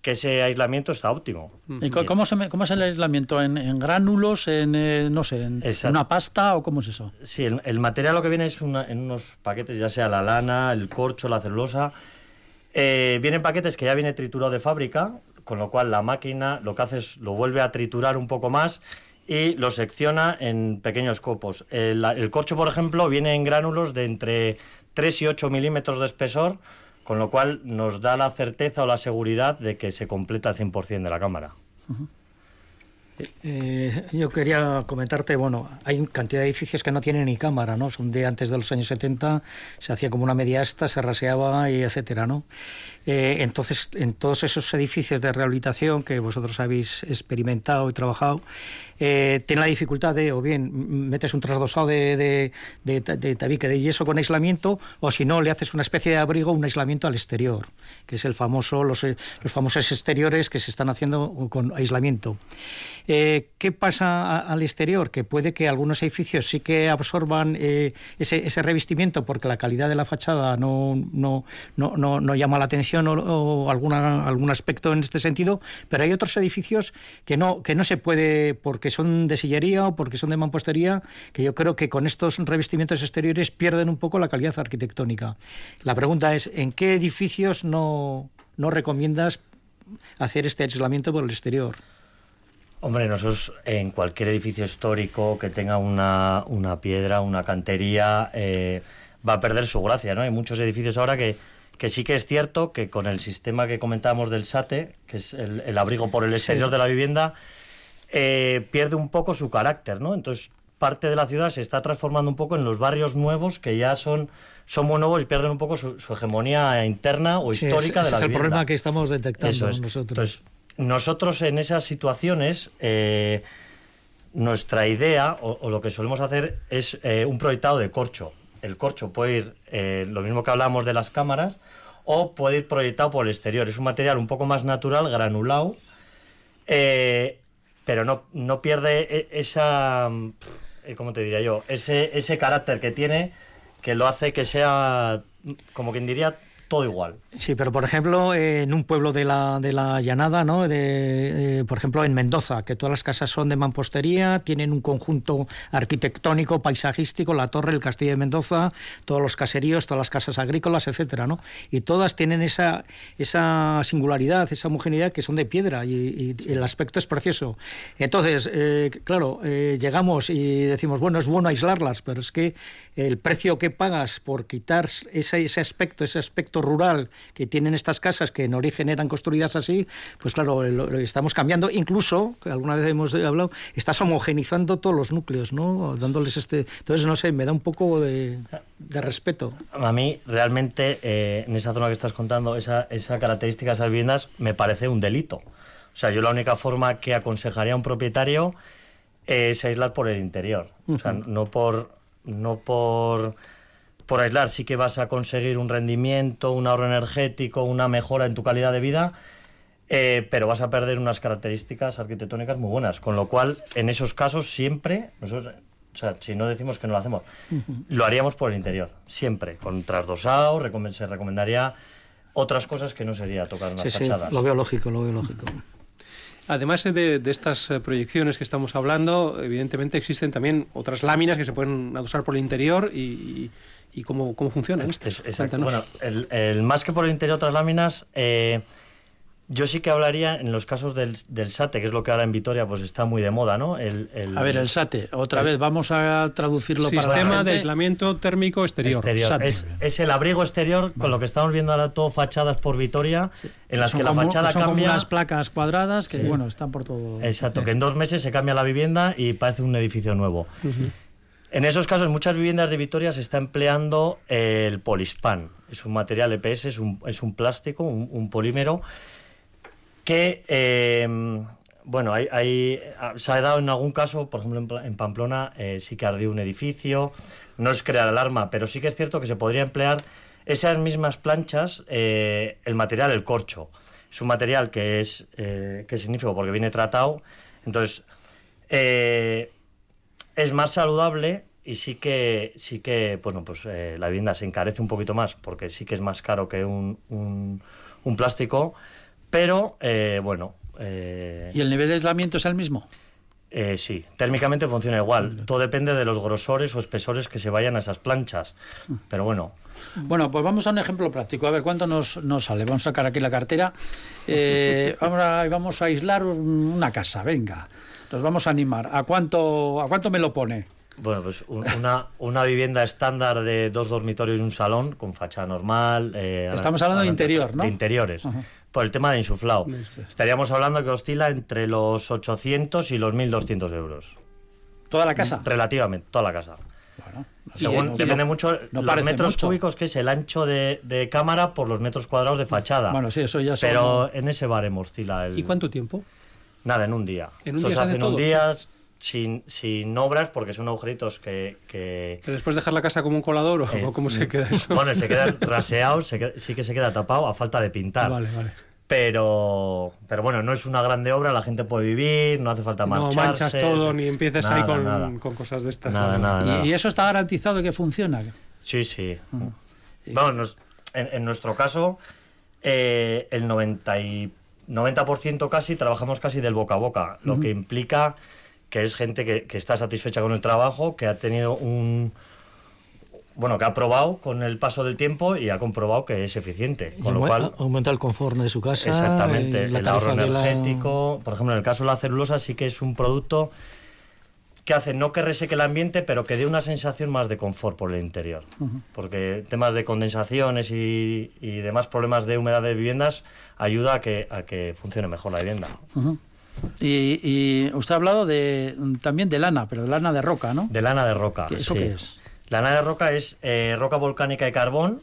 que ese aislamiento está óptimo. ¿Y cómo, se cómo es el aislamiento? ¿En, en gránulos? ¿En, eh, no sé, en una pasta o cómo es eso? Sí, el, el material lo que viene es una- en unos paquetes, ya sea la lana, el corcho, la celulosa. Eh, vienen paquetes que ya viene triturado de fábrica, con lo cual la máquina lo que hace es lo vuelve a triturar un poco más y lo secciona en pequeños copos. El, el corcho, por ejemplo, viene en gránulos de entre 3 y 8 milímetros de espesor, con lo cual nos da la certeza o la seguridad de que se completa el 100% de la cámara. Eh, yo quería comentarte, bueno, hay cantidad de edificios que no tienen ni cámara, ¿no? Son de antes de los años 70, se hacía como una media esta, se raseaba y etcétera, ¿no? Eh, entonces, en todos esos edificios de rehabilitación que vosotros habéis experimentado y trabajado, eh, tiene la dificultad de, o bien metes un trasdosado de, de, de ta- de tabique de yeso con aislamiento, o si no, le haces una especie de abrigo, un aislamiento al exterior, que es el famoso, los, eh, los famosos exteriores que se están haciendo con aislamiento. ¿Qué pasa al exterior? Que puede que algunos edificios sí que absorban ese, ese revestimiento porque la calidad de la fachada no, no, no, no llama la atención o, algún aspecto en este sentido, pero hay otros edificios que no, que no se puede porque son de sillería o porque son de mampostería, que yo creo que con estos revestimientos exteriores pierden un poco la calidad arquitectónica. La pregunta es, ¿en qué edificios no, no recomiendas hacer este aislamiento por el exterior? Hombre, nosotros en cualquier edificio histórico que tenga una, una piedra, una cantería, eh, va a perder su gracia, ¿no? Hay muchos edificios ahora que, que sí que es cierto que con el sistema que comentábamos del SATE, que es el, el abrigo por el exterior de la vivienda, eh, pierde un poco su carácter, ¿no? Entonces, parte de la ciudad se está transformando un poco en los barrios nuevos que ya son, son muy nuevos y pierden un poco su, su hegemonía interna o Sí, histórica ese de la es el problema que estamos detectando es. nosotros. Entonces, nosotros en esas situaciones, eh, nuestra idea o, o lo que solemos hacer es eh, un proyectado de corcho. El corcho puede ir, eh, lo mismo que hablamos de las cámaras, o puede ir proyectado por el exterior. Es un material un poco más natural, granulado, eh, pero no, no pierde e- esa, eh, ¿cómo te diría yo? Ese, ese carácter que tiene que lo hace que sea, como quien diría, todo igual. Sí, pero por ejemplo, eh, en un pueblo de la, de la llanada, ¿no? De, eh, por ejemplo, en Mendoza, que todas las casas son de mampostería, tienen un conjunto arquitectónico, paisajístico, la torre, el castillo de Mendoza, todos los caseríos, todas las casas agrícolas, etcétera, ¿no? Y todas tienen esa, esa singularidad, esa homogeneidad que son de piedra y, el aspecto es precioso. Entonces, eh, claro, llegamos y decimos, bueno, es bueno aislarlas, pero es que el precio que pagas por quitar ese, ese aspecto, ese aspecto rural que tienen estas casas que en origen eran construidas así, pues claro, lo, lo estamos cambiando. Incluso, que alguna vez hemos hablado, estás homogenizando todos los núcleos, ¿no? Dándoles este. Entonces, no sé, me da un poco de, de respeto. A mí, realmente, eh, en esa zona que estás contando, esa, esa característica de esas viviendas me parece un delito. O sea, yo la única forma que aconsejaría a un propietario es aislar por el interior. O sea, no por, no por, por aislar, sí que vas a conseguir un rendimiento, un ahorro energético, una mejora en tu calidad de vida, eh, pero vas a perder unas características arquitectónicas muy buenas. Con lo cual, en esos casos, siempre, nosotros, o sea, si no decimos que no lo hacemos, lo haríamos por el interior, siempre, con trasdosado, recom- se recomendaría otras cosas que no sería tocar unas Sí, sí, fachadas. lo veo lógico, lo veo lógico. Además de, de estas eh, proyecciones que estamos hablando, evidentemente existen también otras láminas que se pueden adosar por el interior y, y- y cómo, cómo funcionan. Bueno, el, el más que por el interior otras láminas, eh, yo sí que hablaría en los casos del, del SATE, que es lo que ahora en Vitoria pues está muy de moda, ¿no? El, el- A ver, el SATE, otra vez, vamos a traducirlo para la Sistema de aislamiento térmico exterior. exterior. SATE. Es, es el abrigo exterior con lo que estamos viendo ahora todo fachadas por Vitoria, en las Son que la como- fachada son como cambia. unas placas cuadradas que, bueno, están por todo... Exacto, que en dos meses se cambia la vivienda y parece un edificio nuevo. En esos casos, muchas viviendas de Vitoria se está empleando el polispan. Es un material EPS, es un, es un plástico, un, polímero, que, eh, bueno, hay, ah, se ha dado en algún caso, por ejemplo en, Pamplona, eh, sí que ardió un edificio, no es crear alarma, pero sí que es cierto que se podría emplear esas mismas planchas, eh, el material, el corcho. Es un material que es, eh, que es signífico porque viene tratado, entonces es más saludable y sí que, sí que bueno, pues eh, la vivienda se encarece un poquito más porque sí que es más caro que un, un- un plástico, pero eh, bueno, eh, ¿Y el nivel de aislamiento es el mismo? Eh, sí, térmicamente funciona igual. Todo depende de los grosores o espesores que se vayan a esas planchas. Pero bueno, Bueno, pues vamos a un ejemplo práctico. A ver, ¿cuánto nos, nos sale? Vamos a sacar aquí la cartera. Eh, vamos, a, vamos a aislar un- una casa, venga. Nos vamos a animar. ¿A cuánto, a cuánto me lo pone? Bueno, pues un- una, una vivienda estándar de dos dormitorios y un salón con fachada normal. eh, Estamos hablando de interior, ¿no? De interiores. Por el tema de insuflado. Estaríamos hablando que oscila entre los 800 y los 1.200 euros. ¿Toda la casa? Relativamente, toda la casa. Bueno, Según, y depende no- mucho no los metros mucho. cúbicos, que es el ancho de, de cámara por los metros cuadrados de fachada. Bueno, sí, eso ya son- Pero en ese baremo oscila el... ¿Y cuánto tiempo? Nada, en un día. ¿En un Esto día se se hace un día sin, sin obras porque son agujeritos que... que ¿Que después dejar la casa como un colador o eh, o cómo se queda eso? Bueno, se quedan raseados, se queda- sí que se queda tapado a falta de pintar. Vale, vale. Pero, pero bueno, no es una grande obra, la gente puede vivir, no hace falta No marcharse. manchas todo ni empiezas ahí con, nada. con cosas de estas. Nada, ¿no? nada, nada. ¿Y, y eso está garantizado que funciona? Sí, sí. Bueno, nos- en, en nuestro caso, eh, el 90%, y, 90 casi trabajamos casi del boca a boca, lo que implica que es gente que, que está satisfecha con el trabajo, que ha tenido un... Bueno, que ha probado con el paso del tiempo y ha comprobado que es eficiente. Con lo cual, aumenta el confort de su casa. Exactamente, la el ahorro tarifa de la- energético. Por ejemplo, en el caso de la celulosa sí que es un producto que hace no que reseque el ambiente, pero que dé una sensación más de confort por el interior. Porque temas de condensaciones y, y demás problemas de humedad de viviendas ayuda a que, a que funcione mejor la vivienda. Y, y usted ha hablado de, también de lana, pero de lana de roca, ¿no? De lana de roca. ¿Qué- eso sí. qué es? La lana de roca es eh, roca volcánica de carbón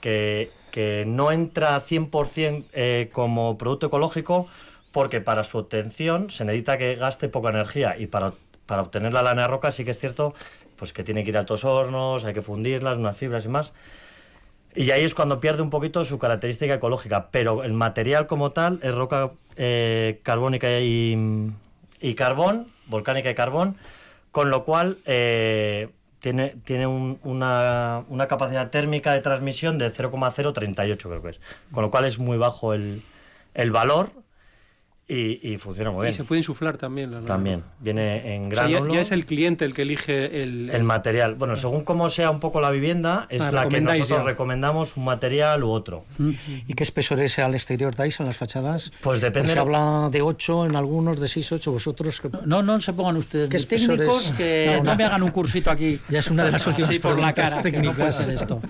que, que no entra 100% eh, como producto ecológico porque para su obtención se necesita que gaste poca energía y para, para obtener la lana de roca sí que es cierto pues que tiene que ir a altos hornos, hay que fundirlas, unas fibras y más. Y ahí es cuando pierde un poquito su característica ecológica, pero el material como tal es roca eh, carbónica y, y carbón, volcánica y carbón, con lo cual eh, tiene, tiene un- una, una capacidad térmica de transmisión de 0,038 creo que es, con lo cual es muy bajo el, el valor y, y funciona muy Y bien. se puede insuflar también. la. También, viene en O sea, ya, ya es el cliente el que elige el... El material. Bueno, según cómo sea un poco la vivienda, es Ah, la que nosotros ya. recomendamos un material u otro. ¿Y qué espesores al exterior dais en las fachadas? Pues depende Se habla de 8 en algunos, de 6, 8. Vosotros. ¿qué- No, no se pongan ustedes ¿Qué muy técnicos, espesores? que No, no, no. me hagan un cursito aquí. Ya es una de las últimas por la cara, que no técnicas. puede ser esto.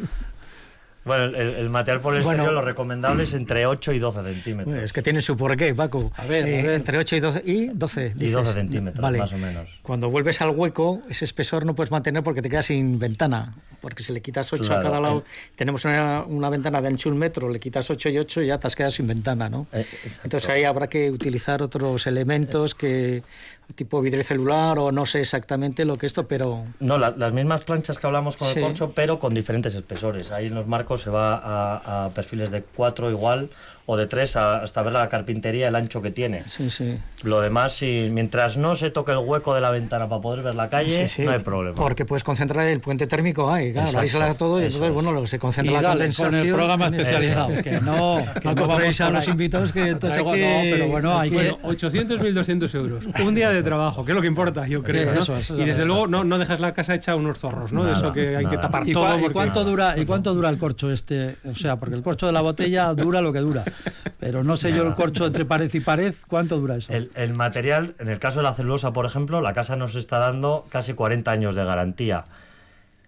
Bueno, el, el material poliesterior Bueno. lo recomendable es entre 8 y 12 centímetros. Es que tiene su porqué, Paco. A ver, a Eh, ver. Entre 8 y 12. Y 12. Y dices. 12 centímetros, Vale. más o menos. Cuando vuelves al hueco, ese espesor no puedes mantener porque te quedas sin ventana. Porque si le quitas 8 Claro, a cada lado, eh. tenemos una, una ventana de ancho un metro, le quitas 8 y 8 y ya te has quedado sin ventana, ¿no? Eh, exacto. Entonces ahí habrá que utilizar otros elementos que tipo vidrio celular o no sé exactamente lo que esto, pero No, la- las mismas planchas que hablamos con Sí. el corcho, pero con diferentes espesores. Ahí en los marcos se va a, a perfiles de 4 igual o de 3 hasta ver la carpintería, el ancho que tiene. sí, sí. Lo demás, si, mientras no se toque el hueco de la ventana para poder ver la calle, Sí, sí, no hay problema. Porque puedes concentrar el puente térmico ahí, claro, Exacto, aísla todo y eso entonces, es. bueno, lo que se concentra Y la condensación. con el programa eso. especializado, que no, que No no vamos compréis a los invitados que entonces hay No, que- pero bueno, hay que... Bueno, 800, 1200 euros. Un día de trabajo, que es lo que importa, yo creo. ¿no? eso, eso, y desde eso. luego no, no dejas la casa hecha unos zorros, ¿no? de Nada, eso que hay que nada. tapar ¿Y, todo. y cuánto dura, ¿Y cuánto dura el corcho este? O sea, porque el corcho de la botella dura lo que dura. Pero no sé yo el corcho entre pared y pared, ¿cuánto dura eso? El, el material, en el caso de la celulosa, por ejemplo, la casa nos está dando casi 40 años de garantía.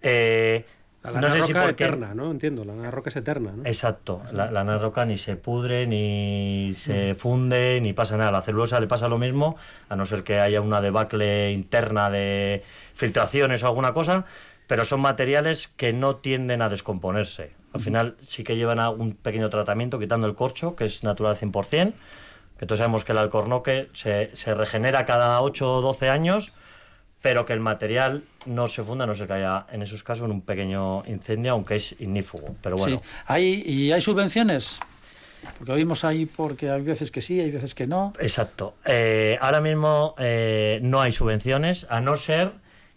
Eh, La no sé si roca porque- eterna, ¿no? Entiendo, la lana roca es eterna, ¿no? Exacto, la, la lana roca ni se pudre, ni se funde, ni pasa nada. La celulosa le pasa lo mismo, a no ser que haya una debacle interna de filtraciones o alguna cosa, pero son materiales que no tienden a descomponerse. Al final sí que llevan a un pequeño tratamiento, quitando el corcho, que es natural 100%, que todos sabemos que el alcornoque se, se regenera cada 8 o 12 años, pero que el material no se funda, no se caiga en esos casos en un pequeño incendio, aunque es ignífugo. Pero bueno, Sí. ¿Hay, ¿Y hay subvenciones? Porque oímos ahí porque hay veces que sí, hay veces que no. Exacto. Eh, ahora mismo eh, no hay subvenciones, a no ser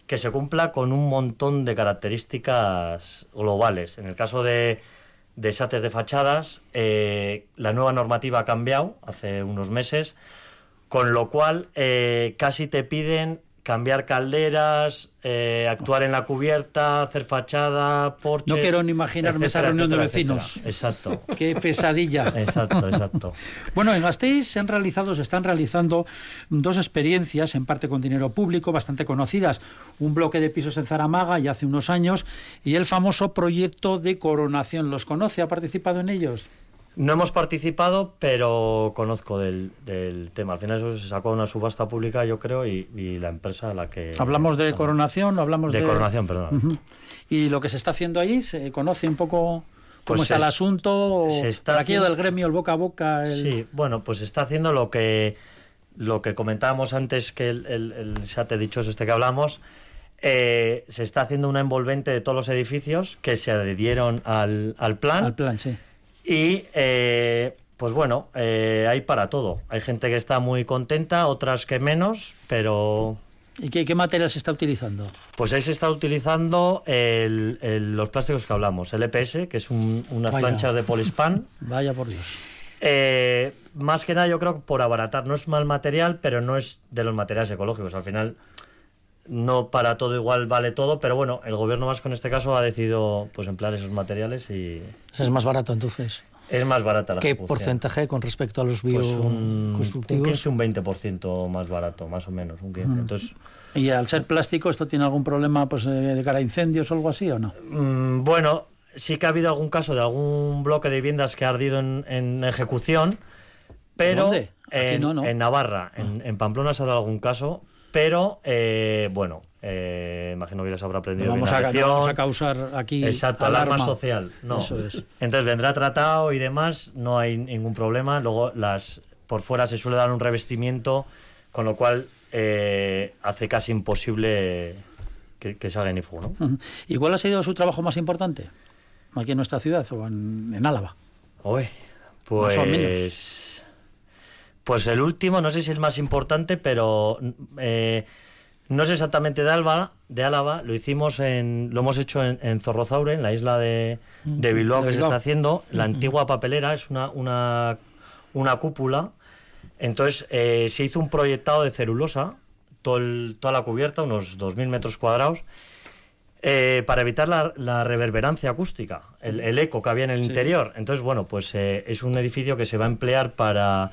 que se cumpla con un montón de características globales. En el caso de, de de fachadas, eh, la nueva normativa ha cambiado hace unos meses, con lo cual eh, casi te piden cambiar calderas, eh, actuar en la cubierta, hacer fachada, porches... No quiero ni imaginarme esa etcétera, reunión de vecinos. etcétera. Exacto. ¡Qué pesadilla! Exacto, exacto. Bueno, en Gasteiz se han realizado, se están realizando dos experiencias, en parte con dinero público, bastante conocidas. Un bloque de pisos en Zaramaga ya hace unos años y el famoso proyecto de coronación. ¿Los conoce? ¿Ha participado en ellos? No hemos participado, pero conozco del, del tema. Al final eso se sacó una subasta pública, yo creo, y, y la empresa a la que... ¿Hablamos de coronación o hablamos de...? De coronación, perdón. ¿Y lo que se está haciendo ahí? ¿Se conoce un poco cómo Pues está se- el asunto? se está por aquello haciendo- del gremio, el boca a boca... el- Sí, bueno, pues está haciendo lo que lo que comentábamos antes que el, el, el SAT dichoso este que hablamos. eh, se está haciendo una envolvente de todos los edificios que se adhirieron al, al plan. Al plan, sí. Y eh, pues bueno, eh, hay para todo. Hay gente que está muy contenta, otras que menos, pero ¿Y qué, qué material se está utilizando? Pues ahí se está utilizando el- el- los plásticos que hablamos, el EPS, que es un- unas Vaya. planchas de polispan. Vaya por Dios. Eh, más que nada yo creo que por abaratar, no es mal material, pero no es de los materiales ecológicos. Al final no para todo igual vale todo, pero bueno, el gobierno vasco en este caso ha decidido pues emplear esos materiales y es más barato entonces. es más barata la ¿Qué ejecución. porcentaje con respecto a los Pues un, un bioconstructivos? 15, un 20% más barato, más o menos, un 15. Entonces, ¿Y al ser plástico esto tiene algún problema pues, eh, de cara a incendios o algo así o no? Mm, bueno, sí que ha habido algún caso de algún bloque de viviendas que ha ardido en, en ejecución, pero ¿Dónde? En, no, ¿no? en Navarra, en, en Pamplona se ha dado algún caso, pero eh, bueno, eh, imagino que se habrá No aprendido vamos, a, no la lección. vamos a causar aquí Exacto, alarma, alarma social. No. Eso es. Entonces vendrá tratado y demás, no hay ningún problema. Luego las por fuera se suele dar un revestimiento, con lo cual eh, hace casi imposible que, que salga ignífugo, ¿no? Ujú. ¿Y cuál ha sido su trabajo más importante? Aquí en nuestra ciudad o en, en Álava. O pues. Pues el último, no sé si es el más importante, pero eh, no es exactamente de Álava, de Álava, lo hicimos en, lo hemos hecho en, en Zorrozaure, en la isla de, de Bilbao que se está haciendo. La antigua papelera es una, una, una cúpula. Entonces eh, se hizo un proyectado de celulosa, todo el- toda la cubierta, unos 2.000 metros cuadrados, eh, para evitar la, la reverberancia acústica, el, el eco que había en el interior. Entonces, bueno, pues eh, es un edificio que se va a emplear para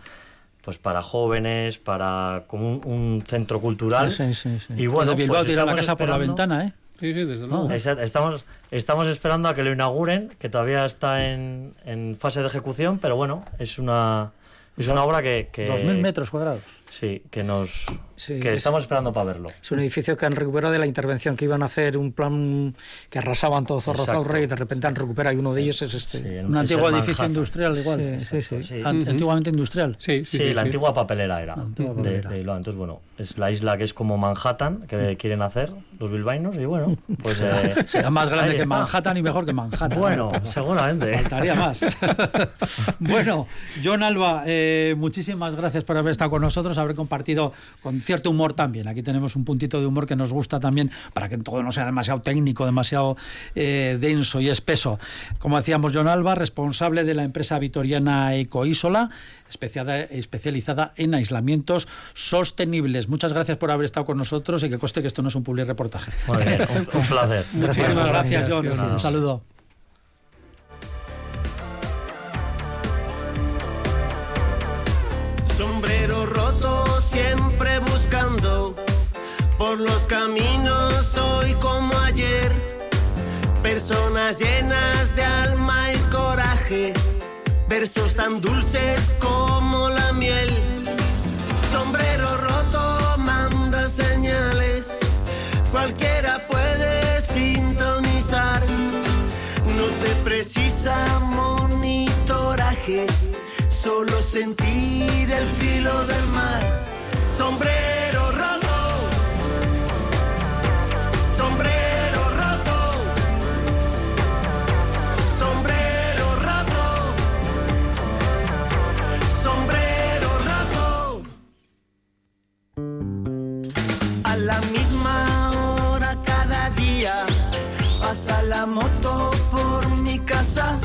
pues para jóvenes, para como un, un centro cultural. Sí, sí, sí. Y bueno, de Bilbao pues tira la estamos casa por la ventana, ¿eh? Sí, sí, desde luego. Exacto, estamos, estamos esperando a que lo inauguren, que todavía está en, en fase de ejecución, pero bueno, es una, es una obra que... que Dos mil metros cuadrados. Sí, que nos, Sí, que es- estamos esperando para verlo. Es un edificio que han recuperado de la intervención que iban a hacer, un plan que arrasaban todo Zorro y de repente han recuperado y uno de ellos es este. Sí, Un es antiguo edificio Manhattan. industrial igual. Sí, sí, sí. Sí. An- Antiguamente industrial. Sí, sí, Sí, sí, la sí. antigua papelera era. antigua de- papelera. de Bilbao. Entonces, bueno, es la isla que es como Manhattan, que quieren hacer los bilbaínos, y bueno, pues. eh, Será más grande que está. Manhattan y mejor que Manhattan. Bueno, seguramente. Faltaría más. bueno, John Alba, eh, muchísimas gracias por haber estado con nosotros, haber compartido con cierto humor también. Aquí tenemos un puntito de humor que nos gusta también para que todo no sea demasiado técnico, demasiado eh, denso y espeso. Como decíamos, John Alba, responsable de la empresa vitoriana Ecoísola, especializada en aislamientos sostenibles. Muchas gracias por haber estado con nosotros y que coste que esto no es un public reportaje. Muy bien, un, un placer. Muchísimas gracias, John. Gracias. Un saludo. sombrero roto, siempre por los caminos hoy como ayer. Personas llenas de alma y coraje, versos tan dulces como la miel. Sombrero roto manda señales, cualquiera puede sintonizar. No se precisa monitoraje, solo sentir el filo del mar. Sombrero moto por mi casa.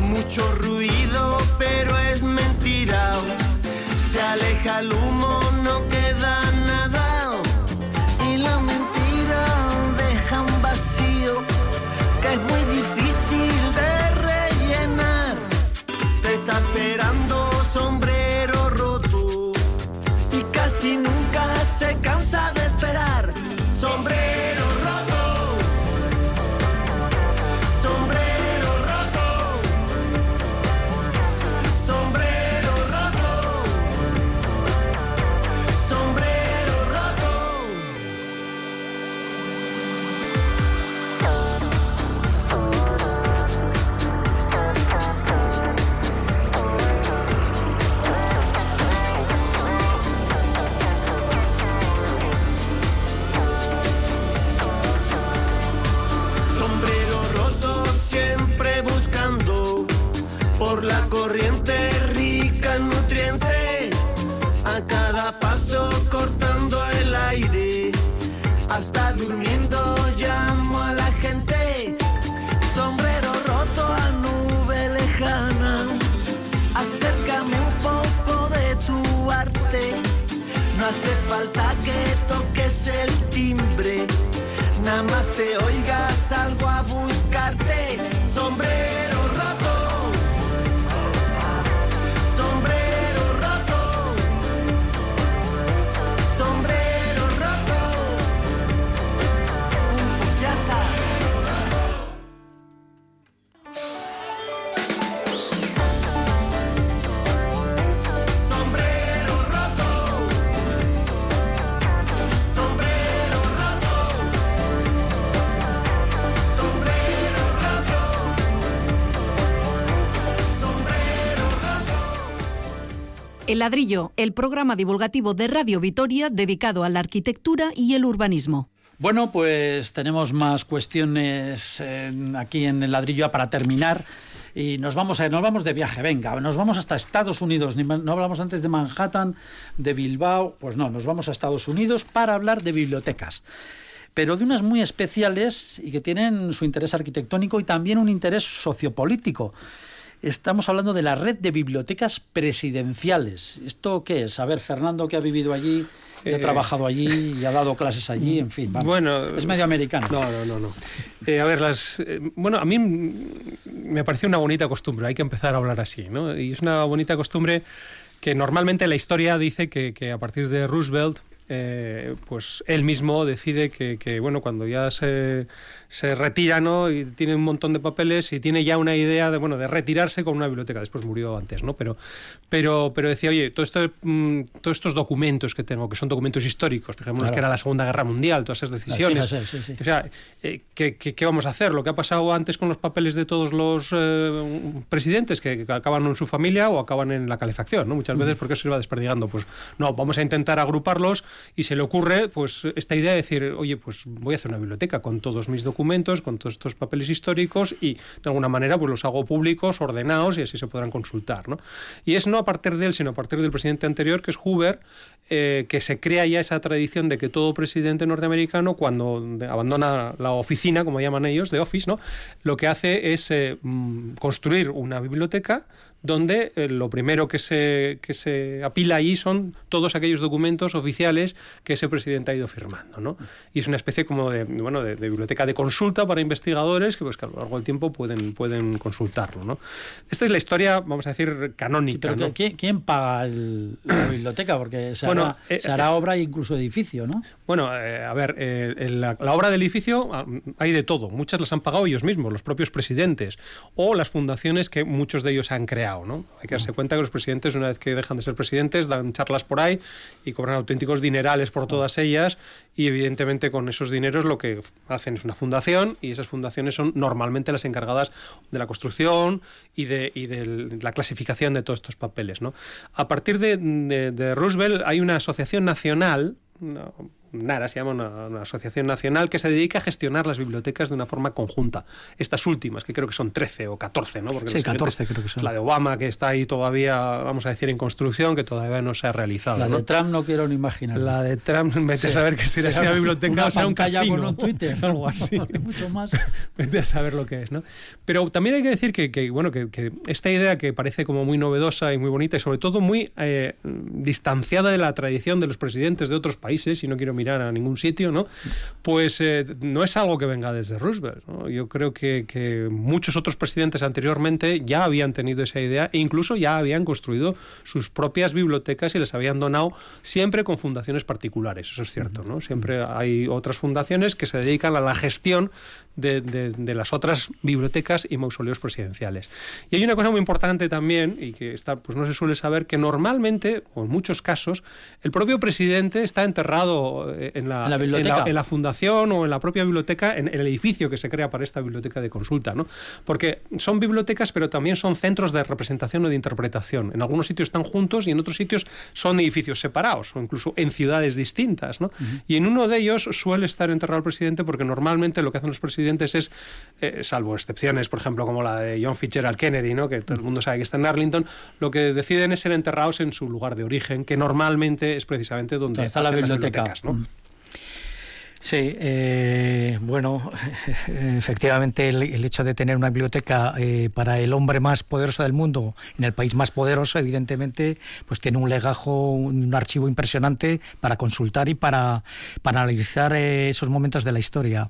Mucho ruido, pero es mentira. Se aleja el humo, ladrillo, el programa divulgativo de Radio Vitoria dedicado a la arquitectura y el urbanismo. Bueno, pues tenemos más cuestiones aquí en el ladrillo para terminar. Y nos vamos, a, nos vamos de viaje, venga, nos vamos hasta Estados Unidos. No hablamos antes de Manhattan, de Bilbao, pues no, nos vamos a Estados Unidos para hablar de bibliotecas. Pero de unas muy especiales y que tienen su interés arquitectónico y también un interés sociopolítico. Estamos hablando de la red de bibliotecas presidenciales. ¿Esto qué es? A ver, Fernando, que ha vivido allí, y ha Eh, trabajado allí y ha dado clases allí, en fin. vamos. Bueno, es medio americano. No, no, no, no. Eh, a ver, las, eh, bueno, a mí me pareció una bonita costumbre, hay que empezar a hablar así, ¿no? Y es una bonita costumbre que normalmente la historia dice que, que a partir de Roosevelt pues él mismo decide que, que, bueno, cuando ya se, se retira, ¿no? Y tiene un montón de papeles y tiene ya una idea de, bueno, de retirarse con una biblioteca. Después murió antes, ¿no? Pero, pero, pero decía, oye, todo esto, mm, todos estos documentos que tengo, que son documentos históricos, fijémonos Claro. que era la Segunda Guerra Mundial, todas esas decisiones. Fíjese, sí, sí. O sea, eh, ¿qué, qué, qué vamos a hacer? Lo que ha pasado antes con los papeles de todos los eh, presidentes que, que acaban en su familia o acaban en la calefacción, ¿no? Muchas veces porque eso se va desperdigando. Pues no, vamos a intentar agruparlos y se le ocurre pues esta idea de decir, oye, pues voy a hacer una biblioteca con todos mis documentos, con todos estos papeles históricos y de alguna manera pues los hago públicos, ordenados y así se podrán consultar, ¿no? Y es no a partir de él, sino a partir del presidente anterior, que es Hoover, eh, que se crea ya esa tradición de que todo presidente norteamericano, cuando abandona la oficina, como llaman ellos, de office, ¿no? lo que hace es eh, mm, construir una biblioteca donde eh, lo primero que se, que se apila allí son todos aquellos documentos oficiales que ese presidente ha ido firmando. ¿no? Y es una especie como de, bueno, de, de biblioteca de consulta para investigadores que, pues, que a lo largo del tiempo pueden, pueden consultarlo. ¿no? Esta es la historia, vamos a decir, canónica. Pero ¿no? ¿quién, quién paga el- la biblioteca? Porque se, Bueno, hará, eh, se hará obra e incluso edificio, ¿no? Bueno, eh, a ver, eh, la obra del edificio ah, hay de todo. Muchas las han pagado ellos mismos, los propios presidentes, o las fundaciones que muchos de ellos han creado. ¿No? Hay que darse cuenta que los presidentes, una vez que dejan de ser presidentes, dan charlas por ahí y cobran auténticos dinerales por todas ellas. Y evidentemente con esos dineros lo que hacen es una fundación y esas fundaciones son normalmente las encargadas de la construcción y de, y de la clasificación de todos estos papeles. ¿no? A partir de, de- de Roosevelt hay una asociación nacional NARA se llama una, una asociación nacional que se dedica a gestionar las bibliotecas de una forma conjunta. Estas últimas, que creo que son 13 o 14, ¿no? Porque Sí, las 14 siguientes- creo que son. La de Obama, que está ahí todavía, vamos a decir, en construcción, que todavía no se ha realizado. La ¿no? de Trump no quiero ni imaginar. La de Trump, vete a Sí. saber que será una biblioteca una o sea un casino. con un Twitter. algo así. Mucho más. Vete a saber lo que es, ¿no? Pero también hay que decir que, que, bueno, que, que esta idea que parece como muy novedosa y muy bonita y sobre todo muy eh, distanciada de la tradición de los presidentes de otros países, y no quiero mirar a ningún sitio, ¿no? Pues eh, no es algo que venga desde Roosevelt, ¿no? Yo creo que, que muchos otros presidentes anteriormente ya habían tenido esa idea e incluso ya habían construido sus propias bibliotecas y les habían donado siempre con fundaciones particulares, eso es cierto, ¿no? Siempre hay otras fundaciones que se dedican a la gestión de, de- de las otras bibliotecas y mausoleos presidenciales. Y hay una cosa muy importante también, y que está, pues no se suele saber, que normalmente, o en muchos casos, el propio presidente está enterrado en la, ¿En la biblioteca? en la fundación o en la propia biblioteca, en, el edificio que se crea para esta biblioteca de consulta, ¿no? Porque son bibliotecas, pero también son centros de representación o de interpretación. En algunos sitios están juntos y en otros sitios son edificios separados, o incluso en ciudades distintas, ¿no? Y en uno de ellos suele estar enterrado el presidente porque normalmente lo que hacen los presidentes es, eh, salvo excepciones, por ejemplo, como la de John Fitzgerald Kennedy, ¿no? Que todo el mundo sabe que está en Arlington, lo que deciden es ser enterrados en su lugar de origen, que normalmente es precisamente donde Está la biblioteca. Sí, eh, bueno, efectivamente el, el hecho de tener una biblioteca eh, para el hombre más poderoso del mundo, en el país más poderoso, evidentemente, pues tiene un legajo, un archivo impresionante para consultar y para, para analizar eh, esos momentos de la historia.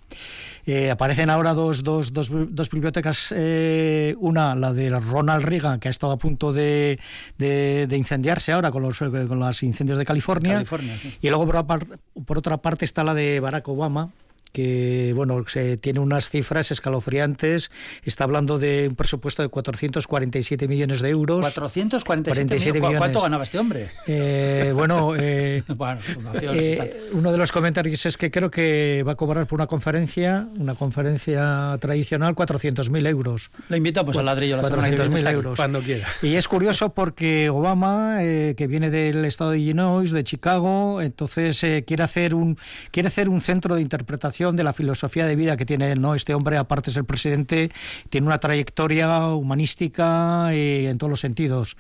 Eh, aparecen ahora dos, dos, dos, dos bibliotecas, eh, una, la de Ronald Reagan, que ha estado a punto de, de- de incendiarse ahora con los, con los incendios de California, California, sí. y luego por, por otra parte está la de Barack Obama que bueno se tiene unas cifras escalofriantes está hablando de un presupuesto de 447 millones de euros 447 47 millones. ¿Cu- ¿Cuánto ganaba este hombre? Eh, bueno eh, Bueno, eh, tal. uno de los comentarios es que creo que va a cobrar por una conferencia una conferencia tradicional 400.000 euros Lo invito pues al ladrillo la semana que viene, 400.000 está aquí. euros. Cuando quiera. Y es curioso porque Obama, eh, que viene del estado de Illinois, de Chicago, entonces eh, quiere hacer un quiere hacer un centro de interpretación de la filosofía de vida que tiene ¿no? este hombre, aparte es el presidente, tiene una trayectoria humanística eh, en todos los sentidos.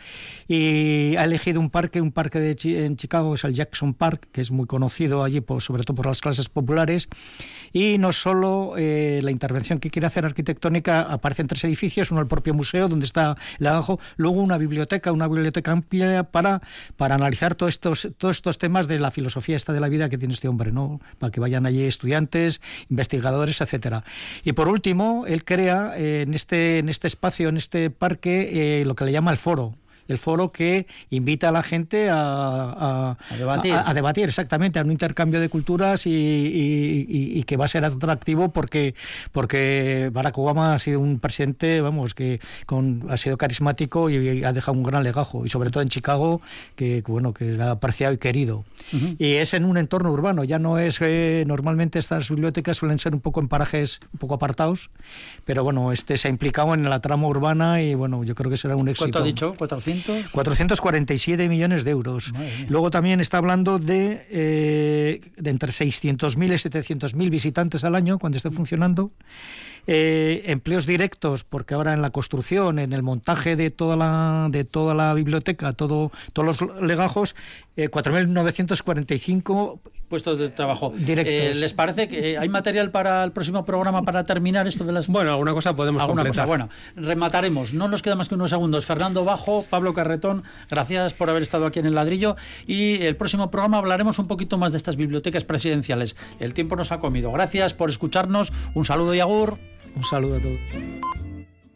Y ha elegido un parque, un parque de en Chicago, es el Jackson Park, que es muy conocido allí, por, sobre todo por las clases populares. Y no solo eh, la intervención que quiere hacer arquitectónica, aparecen tres edificios, uno el propio museo, donde está el abajo, luego una biblioteca, una biblioteca amplia para, para analizar todos estos, todos estos temas de la filosofía esta de la vida que tiene este hombre, ¿no? Para que vayan allí estudiantes, investigadores, etcétera. Y por último, él crea eh, en, este, en este espacio, en este parque, eh, lo que le llama el foro. El foro que invita a la gente a, a- A debatir. a- a debatir, exactamente, a un intercambio de culturas y, y- y- y que va a ser atractivo porque, porque Barack Obama ha sido un presidente, vamos, que con, ha sido carismático y ha dejado un gran legajo, y sobre todo en Chicago, que bueno, que era apreciado y querido. Y es en un entorno urbano, ya no es, eh, normalmente estas bibliotecas suelen ser un poco en parajes un poco apartados, pero bueno, este se ha implicado en la trama urbana y bueno, yo creo que será un éxito. ¿Cuánto ha dicho? ¿400? 447 millones de euros. Luego también está hablando de, eh, de entre 600.000 y 700.000 visitantes al año cuando esté funcionando. Eh, empleos directos, porque ahora en la construcción, en el montaje de toda la, de toda la biblioteca, todo, todos los legajos, eh, 4.945 Puestos de trabajo. Directos. Eh, ¿Les parece que hay material para el próximo programa para terminar esto de las Bueno, alguna cosa podemos Alguna cosa. Bueno, remataremos. No nos queda más que unos segundos. Fernando Bajo, Pablo Carretón, gracias por haber estado aquí en el ladrillo. Y el próximo programa hablaremos un poquito más de estas bibliotecas presidenciales. El tiempo nos ha comido. Gracias por escucharnos. Un saludo y agur. Un saludo a todos.